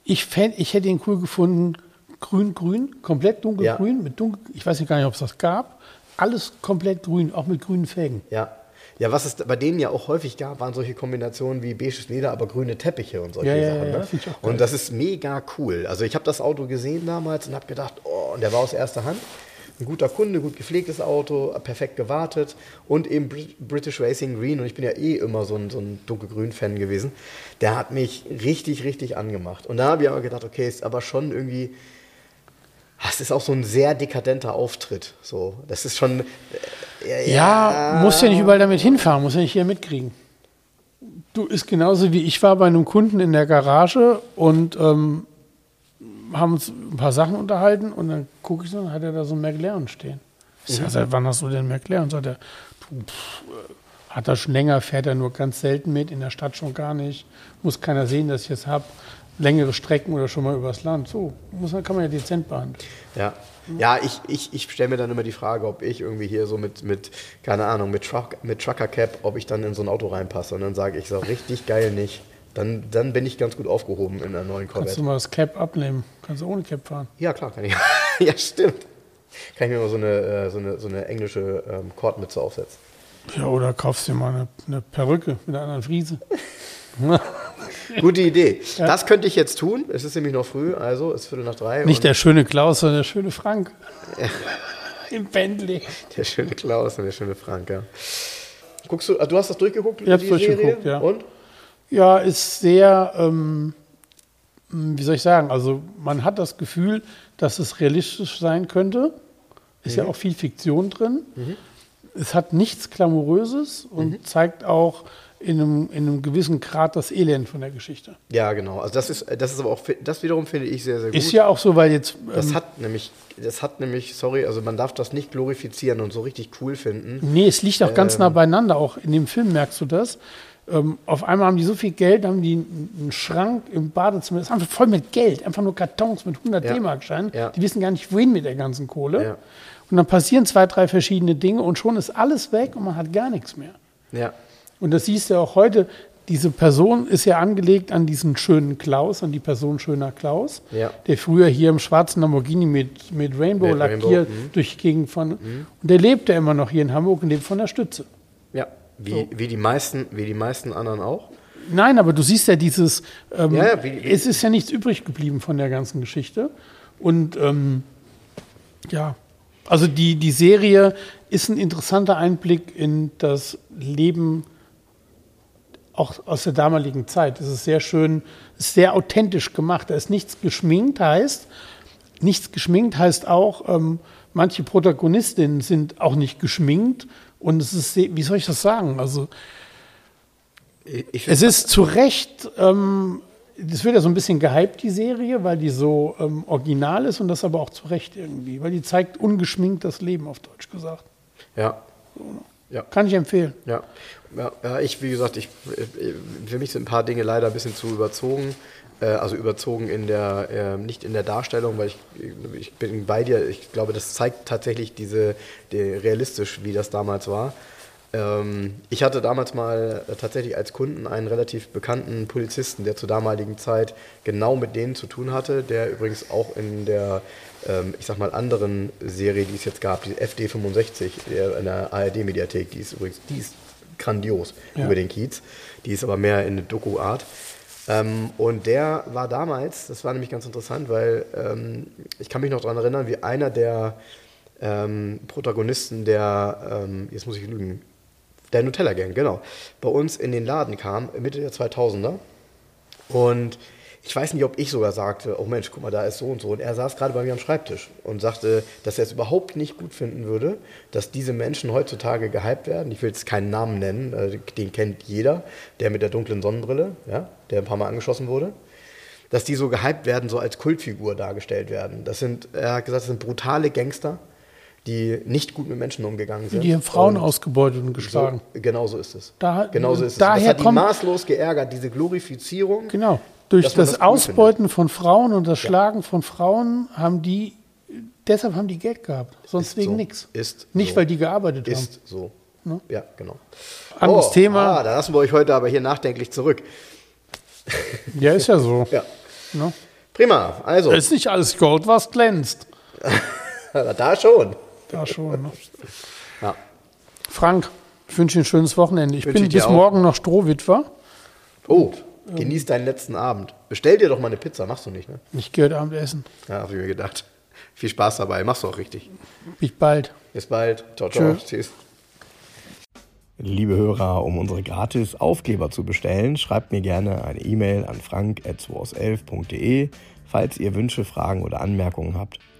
Ich, fänd, ich hätte ihn cool gefunden, grün-grün, komplett dunkelgrün, ja. mit dunkel, ich weiß gar nicht, ob es das gab. Alles komplett grün, auch mit grünen Felgen. Ja. Ja, was es bei denen ja auch häufig gab, waren solche Kombinationen wie beiges Leder, aber grüne Teppiche und solche ja, Sachen. Ja, ne? und das ist mega cool. Also ich habe das Auto gesehen damals und habe gedacht, oh, und der war aus erster Hand ein guter Kunde, gut gepflegtes Auto, perfekt gewartet und eben British Racing Green und ich bin ja eh immer so ein, so ein dunkelgrün-Fan gewesen. Der hat mich richtig, richtig angemacht. Und da habe ich aber gedacht, okay, ist aber schon irgendwie, das ist auch so ein sehr dekadenter Auftritt. So, das ist schon. Äh, ja, ja, musst ja nicht überall damit hinfahren, musst ja nicht hier mitkriegen. Du ist genauso wie ich war bei einem Kunden in der Garage und ähm, haben uns ein paar Sachen unterhalten und dann gucke ich so, dann hat er da so ein McLaren stehen. Ich sage, seit wann hast du den McLaren? Sagt er, pff, hat er schon länger, fährt er nur ganz selten mit, in der Stadt schon gar nicht. Muss keiner sehen, dass ich es habe. Längere Strecken oder schon mal übers Land. So, muss, kann man ja dezent behandeln. Ja, ja ich, ich, ich stelle mir dann immer die Frage, ob ich irgendwie hier so mit, mit keine Ahnung, mit, Truck, mit Trucker Cap, ob ich dann in so ein Auto reinpasse. Und dann sage ich so, richtig geil nicht. Dann, dann bin ich ganz gut aufgehoben in einer neuen Corvette. Kannst du mal das Cap abnehmen? Kannst du ohne Cap fahren? Ja, klar, kann ich. ja, stimmt. Kann ich mir mal so eine, äh, so eine, so eine englische ähm, Kordmütze aufsetzen. Ja, oder kaufst dir mal eine, eine Perücke mit einer anderen Friese. Gute Idee. Ja. Das könnte ich jetzt tun. Es ist nämlich noch früh, also es ist Viertel nach drei. Nicht der schöne Klaus, sondern der schöne Frank. Im Bentley. Der schöne Klaus und der schöne Frank, ja. Guckst du, du hast das durchgeguckt? Ich habe durchgeguckt, ja. Und? Ja, ist sehr, ähm, wie soll ich sagen, also man hat das Gefühl, dass es realistisch sein könnte. Ist mhm. ja auch viel Fiktion drin. Mhm. Es hat nichts Glamouröses und mhm. zeigt auch in einem, in einem gewissen Grad das Elend von der Geschichte. Ja, genau. Also das ist, das ist aber auch, das wiederum finde ich sehr, sehr gut. Ist ja auch so, weil jetzt. Ähm, das hat nämlich, das hat nämlich, sorry, also man darf das nicht glorifizieren und so richtig cool finden. Nee, es liegt auch ähm, ganz nah beieinander. Auch in dem Film merkst du das. Ähm, auf einmal haben die so viel Geld, haben die einen Schrank im Badezimmer, das ist einfach voll mit Geld, einfach nur Kartons mit 100 ja. D-Mark-Scheinen. Ja. Die wissen gar nicht, wohin mit der ganzen Kohle. Ja. Und dann passieren zwei, drei verschiedene Dinge und schon ist alles weg und man hat gar nichts mehr. Ja. Und das siehst du auch heute. diese Person ist ja angelegt an diesen schönen Klaus, an die Person schöner Klaus, Ja. der früher hier im schwarzen Lamborghini mit, mit Rainbow Mit lackiert Rainbow, mhm. durch die Gegend von. Und der lebt ja immer noch hier in Hamburg und lebt von der Stütze. Ja, wie, wie, die meisten, wie die meisten anderen auch. Nein, aber du siehst ja dieses, ähm, Ja, ja, wie- wie- es ist ja nichts übrig geblieben von der ganzen Geschichte. Und ähm, ja, also die, die Serie ist ein interessanter Einblick in das Leben auch aus der damaligen Zeit. Es ist sehr schön, ist sehr authentisch gemacht. Da ist nichts geschminkt, heißt, nichts geschminkt heißt auch, ähm, manche Protagonistinnen sind auch nicht geschminkt. Und es ist, wie soll ich das sagen? Also, es ist zu Recht, ähm, das wird ja so ein bisschen gehypt, die Serie, weil die so ähm, original ist und das aber auch zu Recht irgendwie, weil die zeigt ungeschminkt das Leben, auf Deutsch gesagt. ja. Ja. Kann ich empfehlen. Ja. Ja, ich, wie gesagt, ich, für mich sind ein paar Dinge leider ein bisschen zu überzogen. Äh, Also überzogen in der, äh, nicht in der Darstellung, weil ich, ich bin bei dir. Ich glaube, das zeigt tatsächlich diese, die, realistisch, wie das damals war. Ähm, Ich hatte damals mal äh, tatsächlich als Kunden einen relativ bekannten Polizisten, der zur damaligen Zeit genau mit denen zu tun hatte, der übrigens auch in der, ähm, ich sag mal, anderen Serie, die es jetzt gab, die FD65 der- in der ARD-Mediathek, die ist übrigens, die ist grandios Ja. über den Kiez. Die ist aber mehr in der Doku-Art. Ähm, und der war damals, das war nämlich ganz interessant, weil ähm, ich kann mich noch daran erinnern, wie einer der ähm, Protagonisten der, ähm, jetzt muss ich lügen, der Nutella Gang, genau, bei uns in den Laden kam, Mitte der 2000er. Und ich weiß nicht, ob ich sogar sagte, oh Mensch, guck mal, da ist so und so. Und er saß gerade bei mir am Schreibtisch und sagte, dass er es überhaupt nicht gut finden würde, dass diese Menschen heutzutage gehypt werden. Ich will jetzt keinen Namen nennen, äh, den kennt jeder, der mit der dunklen Sonnenbrille, ja, der ein paar Mal angeschossen wurde. Dass die so gehypt werden, so als Kultfigur dargestellt werden. Das sind, er hat gesagt, das sind brutale Gangster, die nicht gut mit Menschen umgegangen sind. Die haben Frauen Und ausgebeutet und geschlagen. so, genau so ist es. Da- genau so ist es. daher das hat die kommt- maßlos geärgert, diese Glorifizierung. Genau. Durch das, das Ausbeuten von Frauen und das Schlagen von Frauen haben die, deshalb haben die Geld gehabt. Sonst Ist wegen so. nichts. Ist Nicht, so. weil die gearbeitet haben. Ist so. Ja, genau. Anderes oh, Thema. Ah, da lassen wir euch heute aber hier nachdenklich zurück. Ja, ist ja so. Ja. Ne? Prima. Also, Ist nicht alles Gold, was glänzt. da schon. Da schon. Ne? Ja. Frank, ich wünsche dir ein schönes Wochenende. Ich Wünsche bin ich bis auch. morgen noch Strohwitwer. Oh, genieß deinen letzten Abend. Bestell dir doch mal eine Pizza. Machst du nicht, ne? Ich gehe heute Abend essen. Ja, hab ich mir gedacht. Viel Spaß dabei. Machst du auch richtig. Bis bald. Bis bald. Ciao, ciao. Tschö. Tschüss. Liebe Hörer, um unsere gratis Aufkleber zu bestellen, schreibt mir gerne eine E-Mail an frank.2aus11.de. Falls ihr Wünsche, Fragen oder Anmerkungen habt,